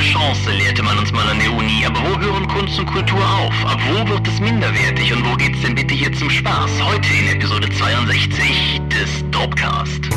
Chance, lehrte man uns mal an der Uni. Aber wo hören Kunst und Kultur auf? Ab wo wird es minderwertig? Und wo geht's denn bitte hier zum Spaß? Heute in Episode 62 des Dopcast.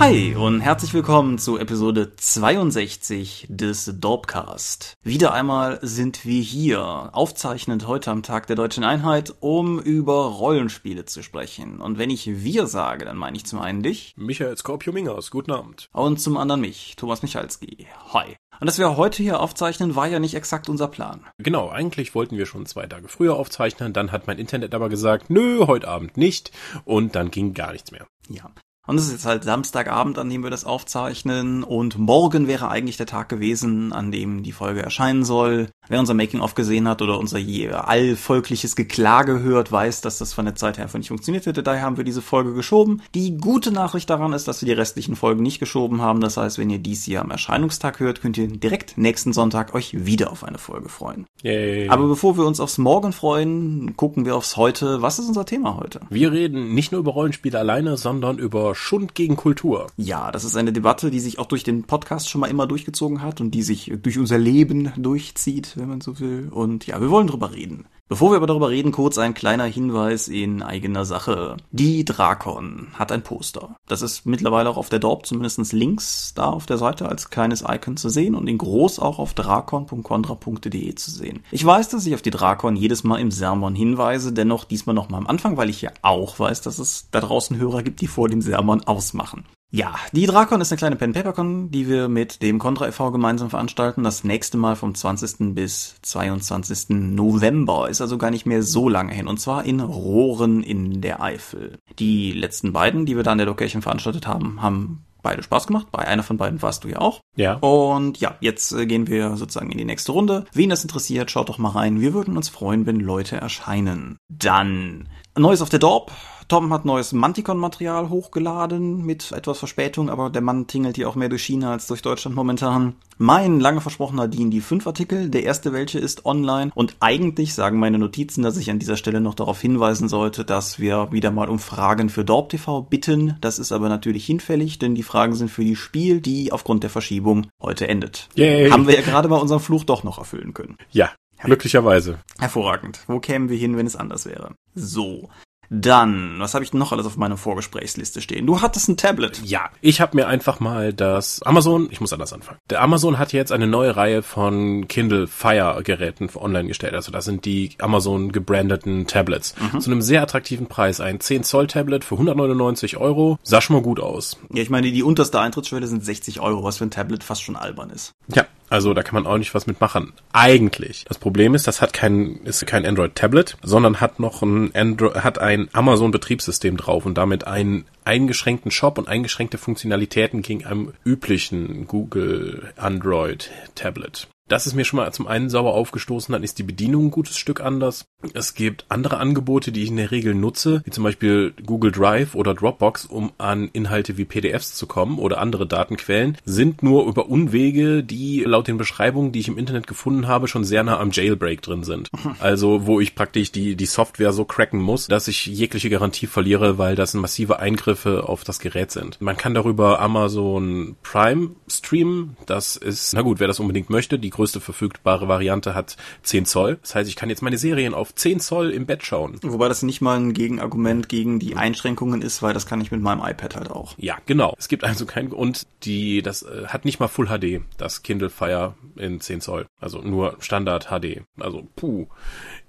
Hi und herzlich willkommen zu Episode 62 des Dorpcast. Wieder einmal sind wir hier, aufzeichnend heute am Tag der Deutschen Einheit, um über Rollenspiele zu sprechen. Und wenn ich wir sage, dann meine ich zum einen dich. Michael Skorpio-Mingers, guten Abend. Und zum anderen mich, Thomas Michalski. Hi. Und dass wir heute hier aufzeichnen, war ja nicht exakt unser Plan. Genau, eigentlich wollten wir schon zwei Tage früher aufzeichnen, dann hat mein Internet aber gesagt, nö, heute Abend nicht. Und dann ging gar nichts mehr. Ja. Und es ist jetzt halt Samstagabend, an dem wir das aufzeichnen. Und morgen wäre eigentlich der Tag gewesen, an dem die Folge erscheinen soll. Wer unser Making-of gesehen hat oder unser allvolkliches Geklage hört, weiß, dass das von der Zeit her einfach nicht funktioniert hätte. Daher haben wir diese Folge geschoben. Die gute Nachricht daran ist, dass wir die restlichen Folgen nicht geschoben haben. Das heißt, wenn ihr dies hier am Erscheinungstag hört, könnt ihr direkt nächsten Sonntag euch wieder auf eine Folge freuen. Yay. Aber bevor wir uns aufs Morgen freuen, gucken wir aufs Heute. Was ist unser Thema heute? Wir reden nicht nur über Rollenspiele alleine, sondern über Schund gegen Kultur. Ja, das ist eine Debatte, die sich auch durch den Podcast schon mal immer durchgezogen hat und die sich durch unser Leben durchzieht, wenn man so will. Und ja, wir wollen drüber reden. Bevor wir aber darüber reden, kurz ein kleiner Hinweis in eigener Sache. Die Drakon hat ein Poster. Das ist mittlerweile auch auf der Dorp zumindest links da auf der Seite als kleines Icon zu sehen und in groß auch auf drakon.contra.de zu sehen. Ich weiß, dass ich auf die Drakon jedes Mal im Sermon hinweise, dennoch diesmal noch mal am Anfang, weil ich ja auch weiß, dass es da draußen Hörer gibt, die vor dem Sermon ausmachen. Ja, die Drakon ist eine kleine Pen-Paper-Con, die wir mit dem Contra e.V. gemeinsam veranstalten. Das nächste Mal vom 20. bis 22. November. Ist also gar nicht mehr so lange hin. Und zwar in Rohren in der Eifel. Die letzten beiden, die wir da in der Location veranstaltet haben, haben beide Spaß gemacht. Bei einer von beiden warst du ja auch. Ja. Und ja, jetzt äh, gehen wir sozusagen in die nächste Runde. Wen das interessiert, schaut doch mal rein. Wir würden uns freuen, wenn Leute erscheinen. Dann Neues auf der Dorp. Tom hat neues Manticon-Material hochgeladen mit etwas Verspätung, aber der Mann tingelt hier auch mehr durch China als durch Deutschland momentan. Mein lange versprochener D&D 5 Artikel, der erste welche ist online und eigentlich sagen meine Notizen, dass ich an dieser Stelle noch darauf hinweisen sollte, dass wir wieder mal um Fragen für Dorp TV bitten. Das ist aber natürlich hinfällig, denn die Fragen sind für die Spiel, die aufgrund der Verschiebung heute endet. Yay. Haben wir ja gerade bei unserem Fluch doch noch erfüllen können. Ja, glücklicherweise. Hervorragend. Wo kämen wir hin, wenn es anders wäre? So. Dann, was habe ich noch alles auf meiner Vorgesprächsliste stehen? Du hattest ein Tablet. Ja, ich habe mir einfach mal das Amazon, ich muss anders anfangen. Der Amazon hat jetzt eine neue Reihe von Kindle Fire Geräten online gestellt. Also das sind die Amazon gebrandeten Tablets. Mhm. Zu einem sehr attraktiven Preis. Ein 10 Zoll Tablet für 199 Euro. Sah schon mal gut aus. Ja, ich meine, die unterste Eintrittsschwelle sind 60 Euro, was für ein Tablet fast schon albern ist. Ja, also da kann man auch nicht was mitmachen. Eigentlich. Das Problem ist, das hat kein, ist kein Android-Tablet, sondern hat noch ein Android, hat ein Amazon-Betriebssystem drauf und damit einen eingeschränkten Shop und eingeschränkte Funktionalitäten gegen einem üblichen Google Android-Tablet. Das ist mir schon mal zum einen sauber aufgestoßen, dann ist die Bedienung ein gutes Stück anders. Es gibt andere Angebote, die ich in der Regel nutze, wie zum Beispiel Google Drive oder Dropbox, um an Inhalte wie PDFs zu kommen oder andere Datenquellen, sind nur über Unwege, die laut den Beschreibungen, die ich im Internet gefunden habe, schon sehr nah am Jailbreak drin sind. Also wo ich praktisch die, die Software so cracken muss, dass ich jegliche Garantie verliere, weil das massive Eingriffe auf das Gerät sind. Man kann darüber Amazon Prime streamen. Das ist, na gut, wer das unbedingt möchte, die größte verfügbare Variante hat 10 Zoll. Das heißt, ich kann jetzt meine Serien auf 10 Zoll im Bett schauen. Wobei das nicht mal ein Gegenargument gegen die Einschränkungen ist, weil das kann ich mit meinem iPad halt auch. Ja, genau. Es gibt also kein und die das äh, hat nicht mal Full HD, das Kindle Fire in 10 Zoll, also nur Standard HD. Also puh.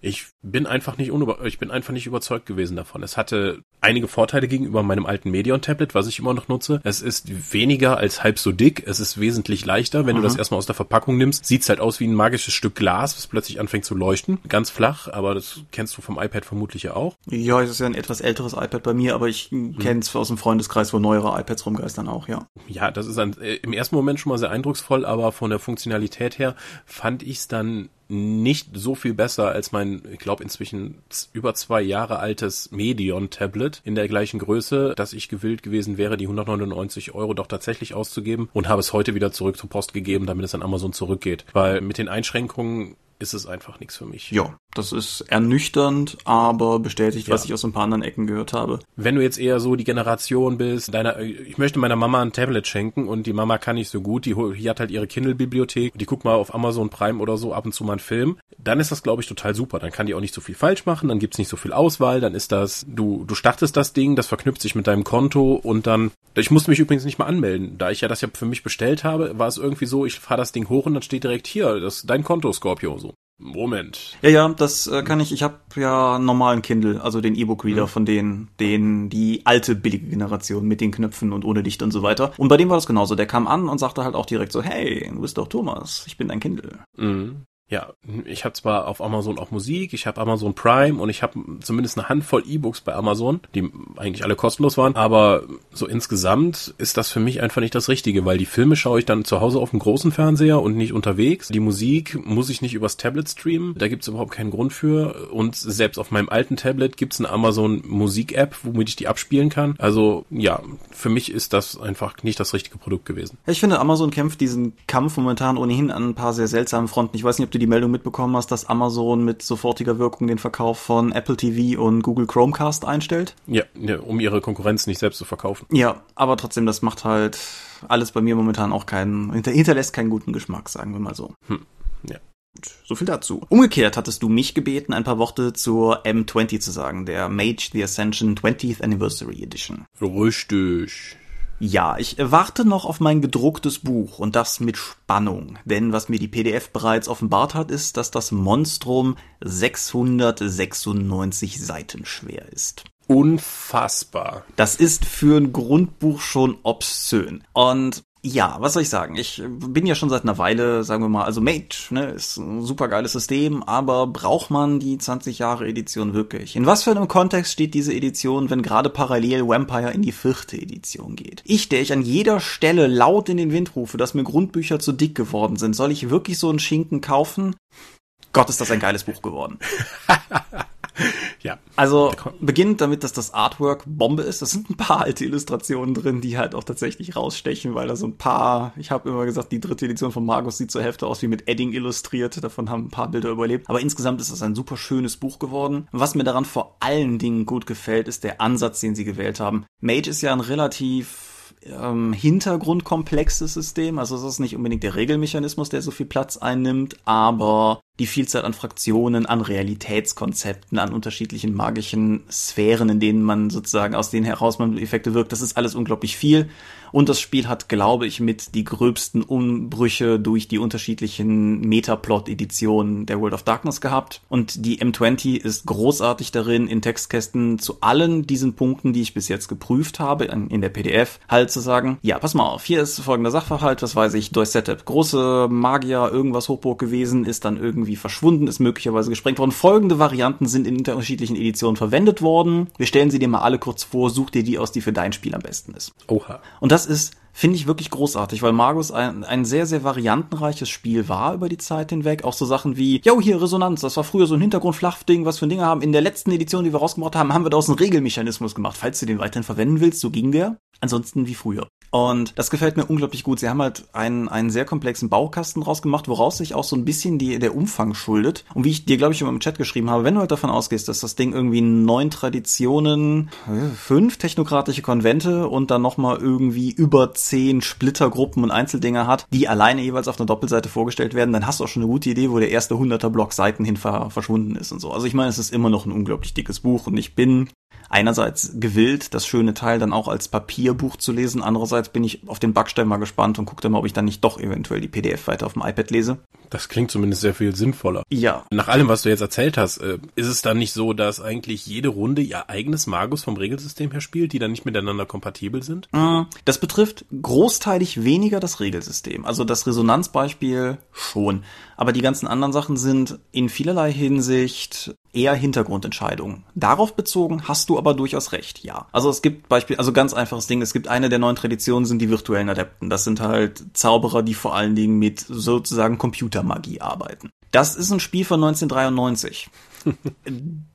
Ich bin einfach nicht unüber ich bin einfach nicht überzeugt gewesen davon. Es hatte einige Vorteile gegenüber meinem alten Medion-Tablet, was ich immer noch nutze. Es ist weniger als halb so dick. Es ist wesentlich leichter. Wenn Mhm. du das erstmal aus der Verpackung nimmst, sieht's halt aus wie ein magisches Stück Glas, was plötzlich anfängt zu leuchten. Ganz flach, aber das kennst du vom iPad vermutlich ja auch. Ja, es ist ja ein etwas älteres iPad bei mir, aber ich kenne es aus dem Freundeskreis, wo neuere iPads rumgeistern auch, ja. Ja, das ist ein, äh, im ersten Moment schon mal sehr eindrucksvoll, aber von der Funktionalität her fand ich's dann nicht so viel besser als mein, ich glaube inzwischen über zwei Jahre altes Medion-Tablet in der gleichen Größe, dass ich gewillt gewesen wäre, die 199 Euro doch tatsächlich auszugeben und habe es heute wieder zurück zur Post gegeben, damit es an Amazon zurückgeht. Weil mit den Einschränkungen ist es einfach nichts für mich. Ja, das ist ernüchternd, aber bestätigt, ja. was ich aus ein paar anderen Ecken gehört habe. Wenn du jetzt eher so die Generation bist, deiner, ich möchte meiner Mama ein Tablet schenken und die Mama kann nicht so gut, die, die hat halt ihre Kindle-Bibliothek, die guckt mal auf Amazon Prime oder so ab und zu mal einen Film, dann ist das, glaube ich, total super. Dann kann die auch nicht so viel falsch machen, dann gibt's nicht so viel Auswahl, dann ist das, du, du startest das Ding, das verknüpft sich mit deinem Konto und dann, ich musste mich übrigens nicht mal anmelden. Da ich ja das ja für mich bestellt habe, war es irgendwie so, ich fahre das Ding hoch und dann steht direkt hier, das dein Konto, Scorpio, so. Moment. Ja, ja, das äh, kann ich. Ich habe ja normalen Kindle, also den E-Book-Reader mhm. von denen, den die alte billige Generation mit den Knöpfen und ohne Dicht und so weiter. Und bei dem war das genauso. Der kam an und sagte halt auch direkt so, hey, du bist doch Thomas, ich bin dein Kindle. Mhm ja, ich habe zwar auf Amazon auch Musik, ich habe Amazon Prime und ich habe zumindest eine Handvoll E-Books bei Amazon, die eigentlich alle kostenlos waren, aber so insgesamt ist das für mich einfach nicht das Richtige, weil die Filme schaue ich dann zu Hause auf dem großen Fernseher und nicht unterwegs. Die Musik muss ich nicht übers Tablet streamen, da gibt's überhaupt keinen Grund für und selbst auf meinem alten Tablet gibt's eine Amazon Musik-App, womit ich die abspielen kann. Also ja, für mich ist das einfach nicht das richtige Produkt gewesen. Ich finde, Amazon kämpft diesen Kampf momentan ohnehin an ein paar sehr seltsamen Fronten. Ich weiß nicht, ob du die Meldung mitbekommen hast, dass Amazon mit sofortiger Wirkung den Verkauf von Apple TV und Google Chromecast einstellt. Ja, ja, um ihre Konkurrenz nicht selbst zu verkaufen. Ja, aber trotzdem, das macht halt alles bei mir momentan auch keinen, hinterlässt keinen guten Geschmack, sagen wir mal so. Hm. Ja. So viel dazu. Umgekehrt hattest du mich gebeten, ein paar Worte zur M20 zu sagen, der Mage the Ascension 20th Anniversary Edition. Richtig. Ja, ich warte noch auf mein gedrucktes Buch und das mit Spannung, denn was mir die PDF bereits offenbart hat, ist, dass das Monstrum 696 Seiten schwer ist. Unfassbar. Das ist für ein Grundbuch schon obszön. Und ja, was soll ich sagen? Ich bin ja schon seit einer Weile, sagen wir mal, also Mage, ne, ist ein super geiles System, aber braucht man die 20 Jahre Edition wirklich? In was für einem Kontext steht diese Edition, wenn gerade parallel Vampire in die vierte Edition geht? Ich, der ich an jeder Stelle laut in den Wind rufe, dass mir Grundbücher zu dick geworden sind, soll ich wirklich so einen Schinken kaufen? Gott, ist das ein geiles Buch geworden. ja. Also beginnt damit, dass das Artwork Bombe ist. Das sind ein paar alte Illustrationen drin, die halt auch tatsächlich rausstechen, weil da so ein paar, ich habe immer gesagt, die dritte Edition von Magus sieht zur Hälfte aus wie mit Edding illustriert. Davon haben ein paar Bilder überlebt. Aber insgesamt ist das ein super schönes Buch geworden. Was mir daran vor allen Dingen gut gefällt, ist der Ansatz, den sie gewählt haben. Mage ist ja ein relativ ähm, hintergrundkomplexes System. Also es ist nicht unbedingt der Regelmechanismus, der so viel Platz einnimmt, aber die Vielzahl an Fraktionen, an Realitätskonzepten, an unterschiedlichen magischen Sphären, in denen man sozusagen aus denen heraus man Effekte wirkt. Das ist alles unglaublich viel. Und das Spiel hat, glaube ich, mit die gröbsten Umbrüche durch die unterschiedlichen Metaplot-Editionen der World of Darkness gehabt. Und die M20 ist großartig darin, in Textkästen zu allen diesen Punkten, die ich bis jetzt geprüft habe, in der PDF, halt zu sagen, ja, pass mal auf, hier ist folgender Sachverhalt, was weiß ich, durch Setup. Große Magier, irgendwas Hochburg gewesen, ist dann irgendwie verschwunden, ist möglicherweise gesprengt worden. Folgende Varianten sind in unterschiedlichen Editionen verwendet worden. Wir stellen sie dir mal alle kurz vor, such dir die aus, die für dein Spiel am besten ist. Oha. Und das ist finde ich wirklich großartig, weil Magus ein, ein sehr, sehr variantenreiches Spiel war über die Zeit hinweg. Auch so Sachen wie, yo, hier Resonanz, das war früher so ein Hintergrundflachding, was für Dinge haben. In der letzten Edition, die wir rausgebracht haben, haben wir daraus einen Regelmechanismus gemacht. Falls du den weiterhin verwenden willst, so ging der. Ansonsten wie früher. Und das gefällt mir unglaublich gut. Sie haben halt einen, einen sehr komplexen Baukasten draus gemacht, woraus sich auch so ein bisschen die, der Umfang schuldet. Und wie ich dir, glaube ich, immer im Chat geschrieben habe, wenn du halt davon ausgehst, dass das Ding irgendwie neun Traditionen, fünf technokratische Konvente und dann nochmal irgendwie über zehn Splittergruppen und Einzeldinger hat, die alleine jeweils auf einer Doppelseite vorgestellt werden, dann hast du auch schon eine gute Idee, wo der erste 100er Block Seiten hin verschwunden ist und so. Also ich meine, es ist immer noch ein unglaublich dickes Buch und ich bin einerseits gewillt, das schöne Teil dann auch als Papierbuch zu lesen. Andererseits bin ich auf den Backstein mal gespannt und gucke dann mal, ob ich dann nicht doch eventuell die PDF weiter auf dem iPad lese. Das klingt zumindest sehr viel sinnvoller. Ja. Nach allem, was du jetzt erzählt hast, äh, ist es dann nicht so, dass eigentlich jede Runde ihr eigenes Magus vom Regelsystem her spielt, die dann nicht miteinander kompatibel sind? Mm, das betrifft großteilig weniger das Regelsystem. Also das Resonanzbeispiel schon. Aber die ganzen anderen Sachen sind in vielerlei Hinsicht eher Hintergrundentscheidungen. Darauf bezogen hast du aber durchaus recht, ja. Also es gibt Beispiel, also ganz einfaches Ding, es gibt eine der neuen Traditionen sind die virtuellen Adepten. Das sind halt Zauberer, die vor allen Dingen mit sozusagen Computermagie arbeiten. Das ist ein Spiel von 1993.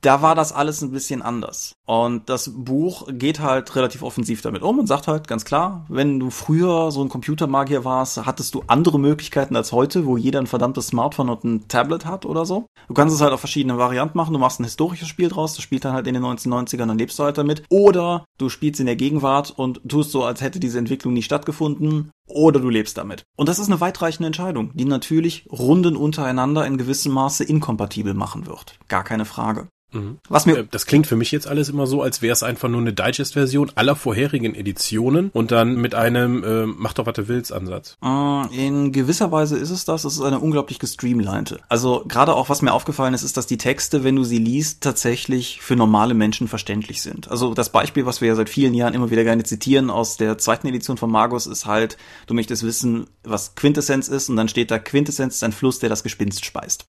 da war das alles ein bisschen anders. Und das Buch geht halt relativ offensiv damit um und sagt halt ganz klar, wenn du früher so ein Computermagier warst, hattest du andere Möglichkeiten als heute, wo jeder ein verdammtes Smartphone und ein Tablet hat oder so. Du kannst es halt auf verschiedene Varianten machen. Du machst ein historisches Spiel draus, das spielt dann halt in den 1990ern, dann lebst du halt damit. Oder du spielst in der Gegenwart und tust so, als hätte diese Entwicklung nie stattgefunden. Oder du lebst damit. Und das ist eine weitreichende Entscheidung, die natürlich Runden untereinander in gewissem Maße inkompatibel machen wird. Gar keine Frage. Mhm. Was mir äh, das klingt für mich jetzt alles immer so, als wäre es einfach nur eine Digest-Version aller vorherigen Editionen und dann mit einem äh, Mach doch, was du willst Ansatz. Äh, in gewisser Weise ist es das. Es ist eine unglaublich gestreamlinete. Also gerade auch, was mir aufgefallen ist, ist, dass die Texte, wenn du sie liest, tatsächlich für normale Menschen verständlich sind. Also das Beispiel, was wir ja seit vielen Jahren immer wieder gerne zitieren aus der zweiten Edition von Magus, ist halt, du möchtest wissen, was Quintessenz ist und dann steht da, Quintessenz ist ein Fluss, der das Gespinst speist.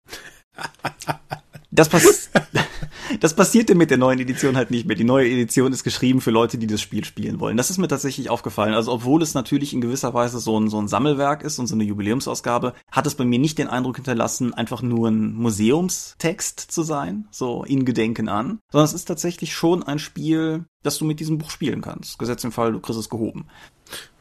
Das, pass das passierte mit der neuen Edition halt nicht mehr. Die neue Edition ist geschrieben für Leute, die das Spiel spielen wollen. Das ist mir tatsächlich aufgefallen. Also obwohl es natürlich in gewisser Weise so ein, so ein Sammelwerk ist und so eine Jubiläumsausgabe, hat es bei mir nicht den Eindruck hinterlassen, einfach nur ein Museumstext zu sein, so in Gedenken an, sondern es ist tatsächlich schon ein Spiel, das du mit diesem Buch spielen kannst. Gesetzt im Fall, du kriegst es gehoben.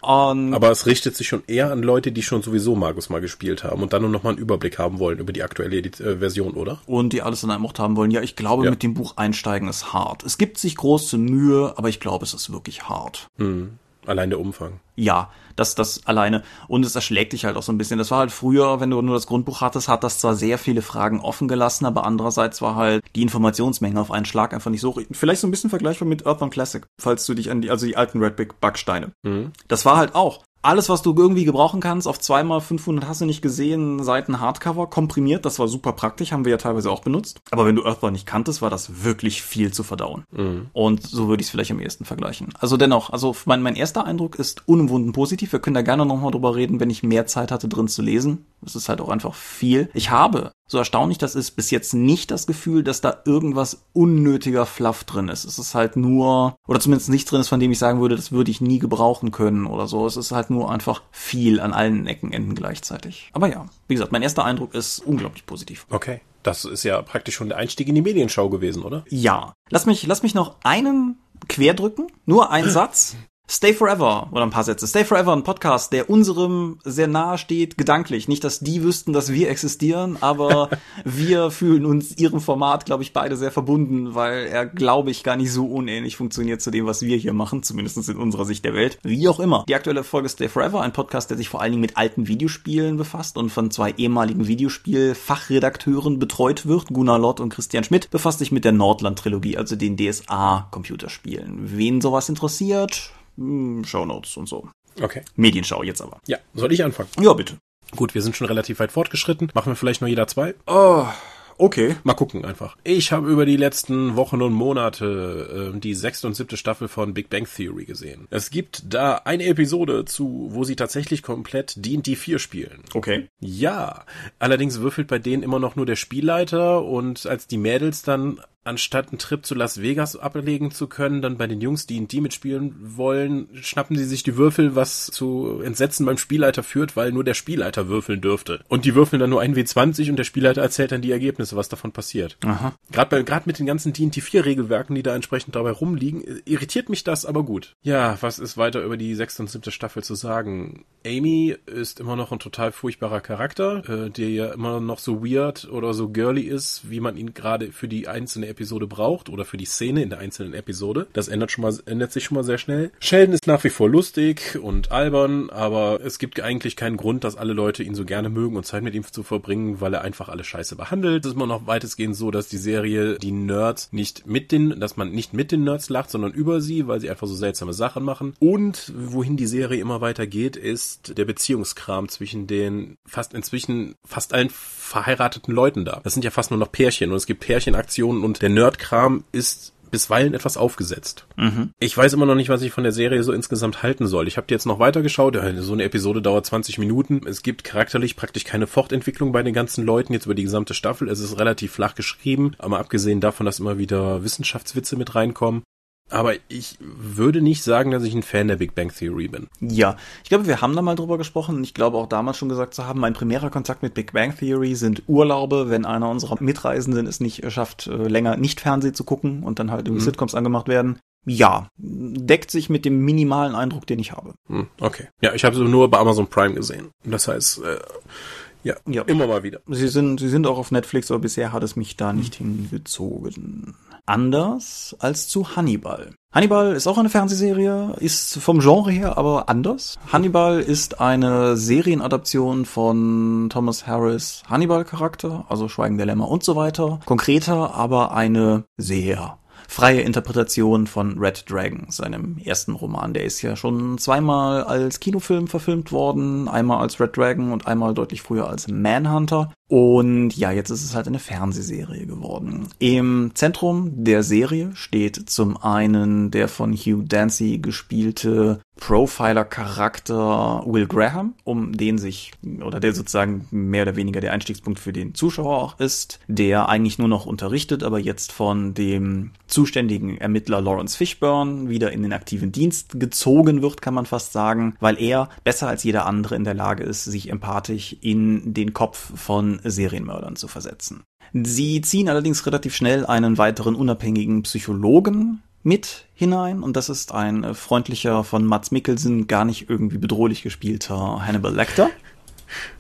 Und Aber es richtet sich schon eher an Leute, die schon sowieso Magus mal gespielt haben und dann nur noch mal einen Überblick haben wollen über die aktuelle äh, Version, oder? Und die alles in einem Ort haben wollen. Ja, ich glaube, ja. mit dem Buch einsteigen ist hart. Es gibt sich große Mühe, aber ich glaube, es ist wirklich hart. Hm. Allein der Umfang. Ja, das, das alleine. Und es erschlägt dich halt auch so ein bisschen. Das war halt früher, wenn du nur das Grundbuch hattest, hat das zwar sehr viele Fragen offen gelassen, aber andererseits war halt die Informationsmenge auf einen Schlag einfach nicht so. Vielleicht so ein bisschen vergleichbar mit Earthbound Classic, falls du dich an die, also die alten Red Big Backsteine. Mhm. Das war halt auch alles, was du irgendwie gebrauchen kannst, auf zweimal 500 hast du nicht gesehen, Seiten Hardcover, komprimiert, das war super praktisch, haben wir ja teilweise auch benutzt. Aber wenn du Earthbound nicht kanntest, war das wirklich viel zu verdauen. Mhm. Und so würde ich es vielleicht am ehesten vergleichen. Also dennoch, also mein, mein erster Eindruck ist unumwunden positiv. Wir können da gerne nochmal drüber reden, wenn ich mehr Zeit hatte, drin zu lesen. Das ist halt auch einfach viel. Ich habe so erstaunlich das ist, bis jetzt nicht das Gefühl, dass da irgendwas unnötiger Fluff drin ist. Es ist halt nur, oder zumindest nichts drin ist, von dem ich sagen würde, das würde ich nie gebrauchen können oder so. Es ist halt nur einfach viel an allen Ecken, Enden gleichzeitig. Aber ja, wie gesagt, mein erster Eindruck ist unglaublich positiv. Okay. Das ist ja praktisch schon der Einstieg in die Medienschau gewesen, oder? Ja. Lass mich, lass mich noch einen querdrücken. Nur ein Satz. Stay Forever oder ein paar Sätze. Stay Forever, ein Podcast, der unserem sehr nahe steht, gedanklich. Nicht, dass die wüssten, dass wir existieren, aber wir fühlen uns ihrem Format, glaube ich, beide sehr verbunden, weil er, glaube ich, gar nicht so unähnlich funktioniert zu dem, was wir hier machen, zumindest in unserer Sicht der Welt. Wie auch immer. Die aktuelle Folge Stay Forever, ein Podcast, der sich vor allen Dingen mit alten Videospielen befasst und von zwei ehemaligen Videospiel-Fachredakteuren betreut wird. Gunnar Lott und Christian Schmidt befasst sich mit der Nordland-Trilogie, also den DSA-Computerspielen. Wen sowas interessiert, hm, Shownotes und so. Okay. Medienschau jetzt aber. Ja, soll ich anfangen? Ja, bitte. Gut, wir sind schon relativ weit fortgeschritten. Machen wir vielleicht nur jeder zwei? Oh, okay. Mal gucken einfach. Ich habe über die letzten Wochen und Monate äh, die sechste und siebte Staffel von Big Bang Theory gesehen. Es gibt da eine Episode zu, wo sie tatsächlich komplett D&D 4 spielen. Okay. Ja. Allerdings würfelt bei denen immer noch nur der Spielleiter und als die Mädels dann anstatt einen Trip zu Las Vegas ablegen zu können, dann bei den Jungs, die in die mitspielen wollen, schnappen sie sich die Würfel, was zu Entsetzen beim Spielleiter führt, weil nur der Spielleiter würfeln dürfte. Und die würfeln dann nur ein W20 und der Spielleiter erzählt dann die Ergebnisse, was davon passiert. Gerade mit den ganzen D&T 4 Regelwerken, die da entsprechend dabei rumliegen, irritiert mich das aber gut. Ja, was ist weiter über die sechste und siebte Staffel zu sagen? Amy ist immer noch ein total furchtbarer Charakter, äh, der ja immer noch so weird oder so girly ist, wie man ihn gerade für die einzelne Episode braucht oder für die Szene in der einzelnen Episode. Das ändert schon mal, ändert sich schon mal sehr schnell. Sheldon ist nach wie vor lustig und albern, aber es gibt eigentlich keinen Grund, dass alle Leute ihn so gerne mögen und Zeit mit ihm zu verbringen, weil er einfach alle scheiße behandelt. Es ist immer noch weitestgehend so, dass die Serie die Nerds nicht mit den, dass man nicht mit den Nerds lacht, sondern über sie, weil sie einfach so seltsame Sachen machen. Und wohin die Serie immer weiter geht, ist der Beziehungskram zwischen den fast inzwischen fast allen verheirateten Leuten da. Das sind ja fast nur noch Pärchen und es gibt Pärchenaktionen und der Nerdkram ist bisweilen etwas aufgesetzt. Mhm. Ich weiß immer noch nicht, was ich von der Serie so insgesamt halten soll. Ich habe jetzt noch weitergeschaut. So eine Episode dauert 20 Minuten. Es gibt charakterlich praktisch keine Fortentwicklung bei den ganzen Leuten jetzt über die gesamte Staffel. Es ist relativ flach geschrieben, aber abgesehen davon, dass immer wieder Wissenschaftswitze mit reinkommen. Aber ich würde nicht sagen, dass ich ein Fan der Big Bang Theory bin. Ja, ich glaube, wir haben da mal drüber gesprochen und ich glaube auch damals schon gesagt zu haben, mein primärer Kontakt mit Big Bang Theory sind Urlaube, wenn einer unserer Mitreisenden es nicht schafft, äh, länger nicht Fernsehen zu gucken und dann halt irgendwie mhm. Sitcoms angemacht werden. Ja, deckt sich mit dem minimalen Eindruck, den ich habe. Hm, okay. Ja, ich habe sie nur bei Amazon Prime gesehen. Das heißt, äh, ja, ja, immer mal wieder. Sie sind, sie sind auch auf Netflix, aber bisher hat es mich da nicht hm. hingezogen anders als zu Hannibal. Hannibal ist auch eine Fernsehserie, ist vom Genre her aber anders. Hannibal ist eine Serienadaption von Thomas Harris Hannibal Charakter, also Schweigen der Lämmer und so weiter. Konkreter, aber eine sehr freie Interpretation von Red Dragon, seinem ersten Roman. Der ist ja schon zweimal als Kinofilm verfilmt worden, einmal als Red Dragon und einmal deutlich früher als Manhunter. Und ja, jetzt ist es halt eine Fernsehserie geworden. Im Zentrum der Serie steht zum einen der von Hugh Dancy gespielte Profiler-Charakter Will Graham, um den sich, oder der sozusagen mehr oder weniger der Einstiegspunkt für den Zuschauer auch ist, der eigentlich nur noch unterrichtet, aber jetzt von dem zuständigen Ermittler Lawrence Fishburne wieder in den aktiven Dienst gezogen wird, kann man fast sagen, weil er besser als jeder andere in der Lage ist, sich empathisch in den Kopf von Serienmördern zu versetzen. Sie ziehen allerdings relativ schnell einen weiteren unabhängigen Psychologen mit hinein und das ist ein freundlicher von Mats Mikkelsen gar nicht irgendwie bedrohlich gespielter Hannibal Lecter.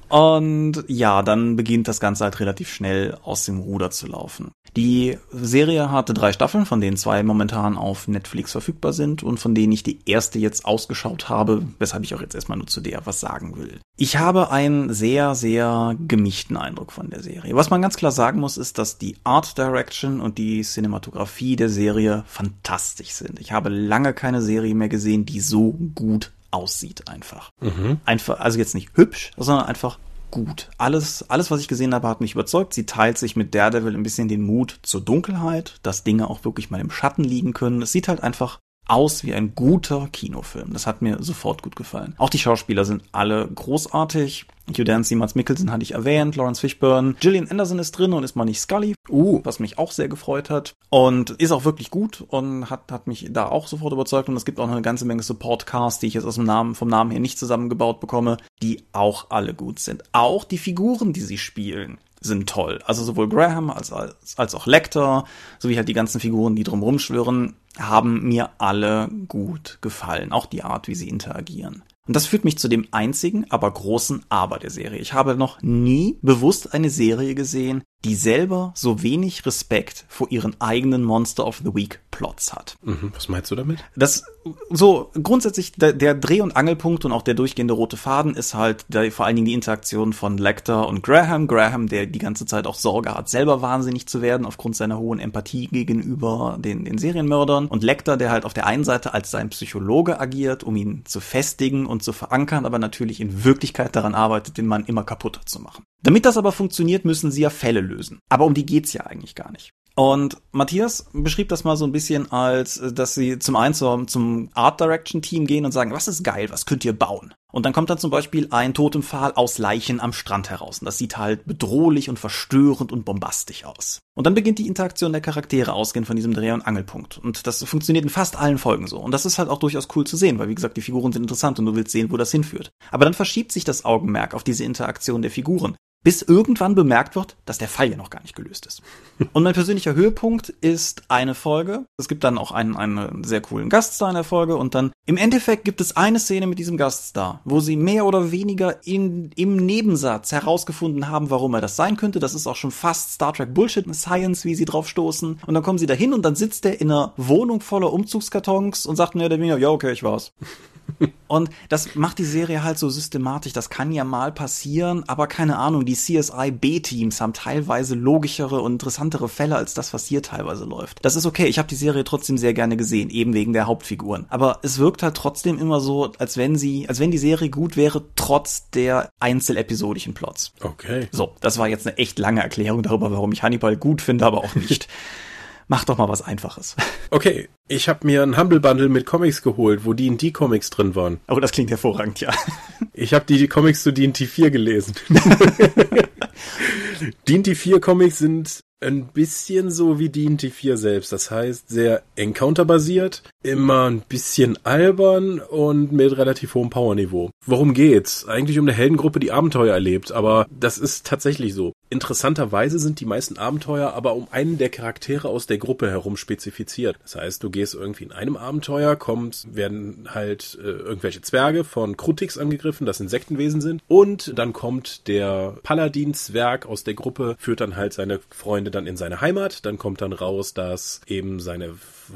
Und ja, dann beginnt das Ganze halt relativ schnell aus dem Ruder zu laufen. Die Serie hatte drei Staffeln, von denen zwei momentan auf Netflix verfügbar sind und von denen ich die erste jetzt ausgeschaut habe, weshalb ich auch jetzt erstmal nur zu der was sagen will. Ich habe einen sehr, sehr gemischten Eindruck von der Serie. Was man ganz klar sagen muss, ist, dass die Art Direction und die Cinematografie der Serie fantastisch sind. Ich habe lange keine Serie mehr gesehen, die so gut aussieht einfach. Mhm. Einfach, also jetzt nicht hübsch, sondern einfach gut. Alles, alles, was ich gesehen habe, hat mich überzeugt. Sie teilt sich mit Daredevil ein bisschen den Mut zur Dunkelheit, dass Dinge auch wirklich mal im Schatten liegen können. Es sieht halt einfach aus wie ein guter Kinofilm. Das hat mir sofort gut gefallen. Auch die Schauspieler sind alle großartig. Hugh Dancy, Mats Mikkelsen hatte ich erwähnt, Lawrence Fishburne, Gillian Anderson ist drin und ist mal nicht Scully, uh, was mich auch sehr gefreut hat und ist auch wirklich gut und hat, hat mich da auch sofort überzeugt und es gibt auch noch eine ganze Menge Support-Cast, die ich jetzt aus dem Namen, vom Namen her nicht zusammengebaut bekomme, die auch alle gut sind. Auch die Figuren, die sie spielen sind toll. Also sowohl Graham als, als, als auch Lecter, sowie halt die ganzen Figuren, die drumherum schwirren, haben mir alle gut gefallen. Auch die Art, wie sie interagieren. Und das führt mich zu dem einzigen, aber großen Aber der Serie. Ich habe noch nie bewusst eine Serie gesehen, die selber so wenig Respekt vor ihren eigenen Monster of the Week Plots hat. Mhm, was meinst du damit? Das so grundsätzlich der, der, Dreh- und Angelpunkt und auch der durchgehende rote Faden ist halt der, vor allen Dingen die Interaktion von Lecter und Graham. Graham, der die ganze Zeit auch Sorge hat, selber wahnsinnig zu werden aufgrund seiner hohen Empathie gegenüber den, den Serienmördern. Und Lecter, der halt auf der einen Seite als sein Psychologe agiert, um ihn zu festigen und zu verankern, aber natürlich in Wirklichkeit daran arbeitet, den Mann immer kaputter zu machen. Damit das aber funktioniert, müssen sie ja Fälle lösen. Aber um die geht's ja eigentlich gar nicht. Und Matthias beschrieb das mal so ein bisschen als, dass sie zum einen zum, zum Art Direction Team gehen und sagen, was ist geil, was könnt ihr bauen? Und dann kommt dann zum Beispiel ein Totempfahl aus Leichen am Strand heraus. Und das sieht halt bedrohlich und verstörend und bombastisch aus. Und dann beginnt die Interaktion der Charaktere ausgehend von diesem Dreh- und Angelpunkt. Und das funktioniert in fast allen Folgen so. Und das ist halt auch durchaus cool zu sehen, weil wie gesagt, die Figuren sind interessant und du willst sehen, wo das hinführt. Aber dann verschiebt sich das Augenmerk auf diese Interaktion der Figuren bis irgendwann bemerkt wird, dass der Fall ja noch gar nicht gelöst ist. Und mein persönlicher Höhepunkt ist eine Folge. Es gibt dann auch einen, einen sehr coolen Gaststar in der Folge und dann im Endeffekt gibt es eine Szene mit diesem Gaststar, wo sie mehr oder weniger in, im Nebensatz herausgefunden haben, warum er das sein könnte. Das ist auch schon fast Star Trek Bullshit Science, wie sie drauf stoßen. Und dann kommen sie dahin und dann sitzt er in einer Wohnung voller Umzugskartons und sagt mehr oder weniger, ja, okay, ich war's. Und das macht die Serie halt so systematisch. Das kann ja mal passieren, aber keine Ahnung, die CSI B-Teams haben teilweise logischere und interessantere Fälle als das, was hier teilweise läuft. Das ist okay. Ich habe die Serie trotzdem sehr gerne gesehen, eben wegen der Hauptfiguren. Aber es wirkt halt trotzdem immer so, als wenn sie, als wenn die Serie gut wäre, trotz der einzelepisodischen Plots. Okay. So, das war jetzt eine echt lange Erklärung darüber, warum ich Hannibal gut finde, aber auch nicht. Mach doch mal was Einfaches. Okay, ich habe mir ein Humble Bundle mit Comics geholt, wo D&D Comics drin waren. Oh, das klingt hervorragend, ja. Ich habe die Comics zu D&D 4 gelesen. D&D 4 Comics sind ein bisschen so wie D&D 4 selbst. Das heißt, sehr Encounter-basiert, immer ein bisschen albern und mit relativ hohem Powerniveau. Worum geht's? Eigentlich um eine Heldengruppe, die Abenteuer erlebt, aber das ist tatsächlich so. Interessanterweise sind die meisten Abenteuer aber um einen der Charaktere aus der Gruppe herum spezifiziert. Das heißt, du gehst irgendwie in einem Abenteuer, kommst, werden halt äh, irgendwelche Zwerge von Krutix angegriffen, das Insektenwesen sind, und dann kommt der Paladin-Zwerg aus der Gruppe, führt dann halt seine Freunde dann in seine Heimat, dann kommt dann raus, dass eben seine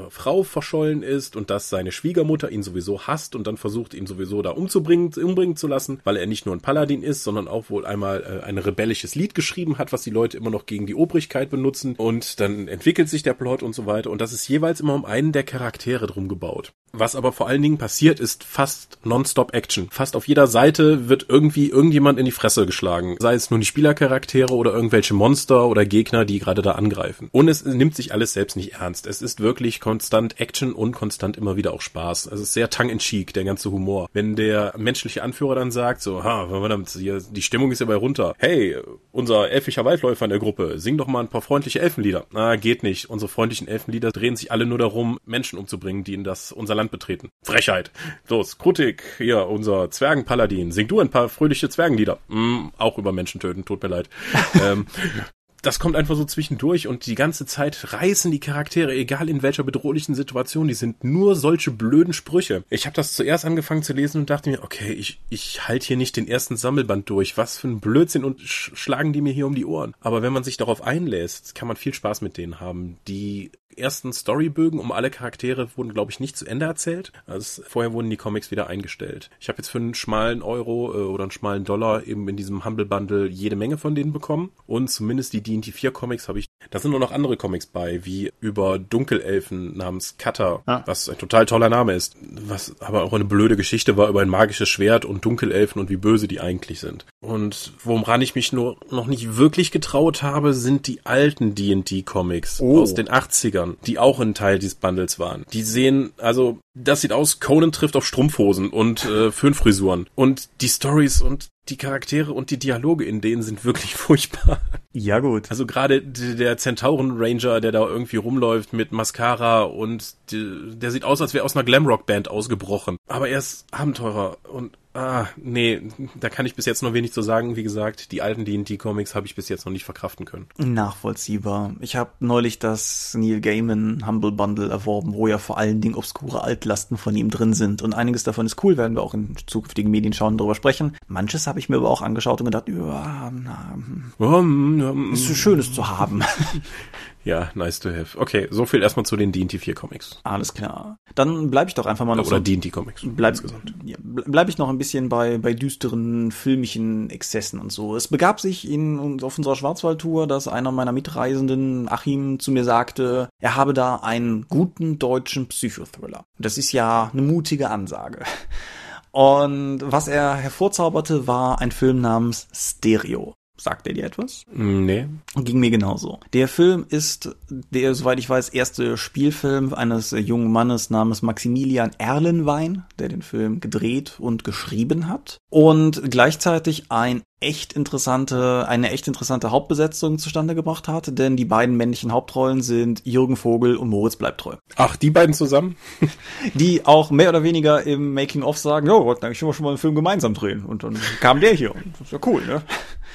Frau verschollen ist und dass seine Schwiegermutter ihn sowieso hasst und dann versucht, ihn sowieso da umzubringen, umbringen zu lassen, weil er nicht nur ein Paladin ist, sondern auch wohl einmal äh, ein rebellisches Lied geschrieben hat, was die Leute immer noch gegen die Obrigkeit benutzen und dann entwickelt sich der Plot und so weiter und das ist jeweils immer um einen der Charaktere drum gebaut. Was aber vor allen Dingen passiert, ist fast nonstop Action. Fast auf jeder Seite wird irgendwie irgendjemand in die Fresse geschlagen. Sei es nun die Spielercharaktere oder irgendwelche Monster oder Gegner, die gerade da angreifen. Und es nimmt sich alles selbst nicht ernst. Es ist wirklich konstant Action und konstant immer wieder auch Spaß. Es ist sehr tongue-in-cheek, der ganze Humor. Wenn der menschliche Anführer dann sagt, so, ha, verdammt, die Stimmung ist ja bei runter. Hey, unser elfischer Waldläufer in der Gruppe, sing doch mal ein paar freundliche Elfenlieder. Na, geht nicht. Unsere freundlichen Elfenlieder drehen sich alle nur darum, Menschen umzubringen, die in das unser Land betreten. Frechheit. Los, Krutik, hier, unser Zwergenpaladin, sing du ein paar fröhliche Zwergenlieder. Mm, auch über Menschen töten, tut mir leid. ähm, das kommt einfach so zwischendurch und die ganze Zeit reißen die Charaktere, egal in welcher bedrohlichen Situation, die sind nur solche blöden Sprüche. Ich habe das zuerst angefangen zu lesen und dachte mir, okay, ich, ich halte hier nicht den ersten Sammelband durch. Was für ein Blödsinn und sch schlagen die mir hier um die Ohren. Aber wenn man sich darauf einlässt, kann man viel Spaß mit denen haben. Die ersten Storybögen um alle Charaktere wurden, glaube ich, nicht zu Ende erzählt. Also vorher wurden die Comics wieder eingestellt. Ich habe jetzt für einen schmalen Euro äh, oder einen schmalen Dollar eben in diesem Humble Bundle jede Menge von denen bekommen. Und zumindest die D&D 4 Comics habe ich. Da sind nur noch andere Comics bei, wie über Dunkelelfen namens Cutter, ah. was ein total toller Name ist. Was aber auch eine blöde Geschichte war über ein magisches Schwert und Dunkelelfen und wie böse die eigentlich sind. Und woran ich mich nur noch nicht wirklich getraut habe, sind die alten D&D Comics oh. aus den 80ern. Charakteren, die auch ein Teil dieses Bundles waren. Die sehen, also, das sieht aus, Conan trifft auf Strumpfhosen und äh, Föhnfrisuren. Und die Stories und die Charaktere und die Dialoge in denen sind wirklich furchtbar. Ja, gut. Also gerade der Zentauren Ranger, der da irgendwie rumläuft mit Mascara und die, der sieht aus, als wäre aus einer Glamrock Band ausgebrochen. Aber er ist Abenteurer und Ah, nee, da kann ich bis jetzt noch wenig zu sagen. Wie gesagt, die alten D&D-Comics habe ich bis jetzt noch nicht verkraften können. Nachvollziehbar. Ich habe neulich das Neil Gaiman Humble Bundle erworben, wo ja vor allen Dingen obskure Altlasten von ihm drin sind. Und einiges davon ist cool, werden wir auch in zukünftigen Medienschauen drüber sprechen. Manches habe ich mir aber auch angeschaut und gedacht, ja, na, um, ist so Schönes zu haben. Ja, nice to have. Okay, so viel erstmal zu den D&D 4 Comics. Alles klar. Dann bleibe ich doch einfach mal noch Oder so, D&D Comics. Bleib, ja, bleib ich noch ein bisschen bei, bei düsteren filmischen Exzessen und so. Es begab sich in, auf unserer Schwarzwaldtour, dass einer meiner Mitreisenden, Achim, zu mir sagte, er habe da einen guten deutschen Psychothriller. Das ist ja eine mutige Ansage. Und was er hervorzauberte, war ein Film namens Stereo. Sagt er dir etwas? Nee. Ging mir genauso. Der Film ist der, soweit ich weiß, erste Spielfilm eines jungen Mannes namens Maximilian Erlenwein, der den Film gedreht und geschrieben hat. Und gleichzeitig ein echt interessante, eine echt interessante Hauptbesetzung zustande gebracht hat, denn die beiden männlichen Hauptrollen sind Jürgen Vogel und Moritz Bleibtreu. Ach, die beiden zusammen? die auch mehr oder weniger im Making-of sagen, ja, wir wollten eigentlich schon mal einen Film gemeinsam drehen. Und dann kam der hier. Und das ist ja cool, ne?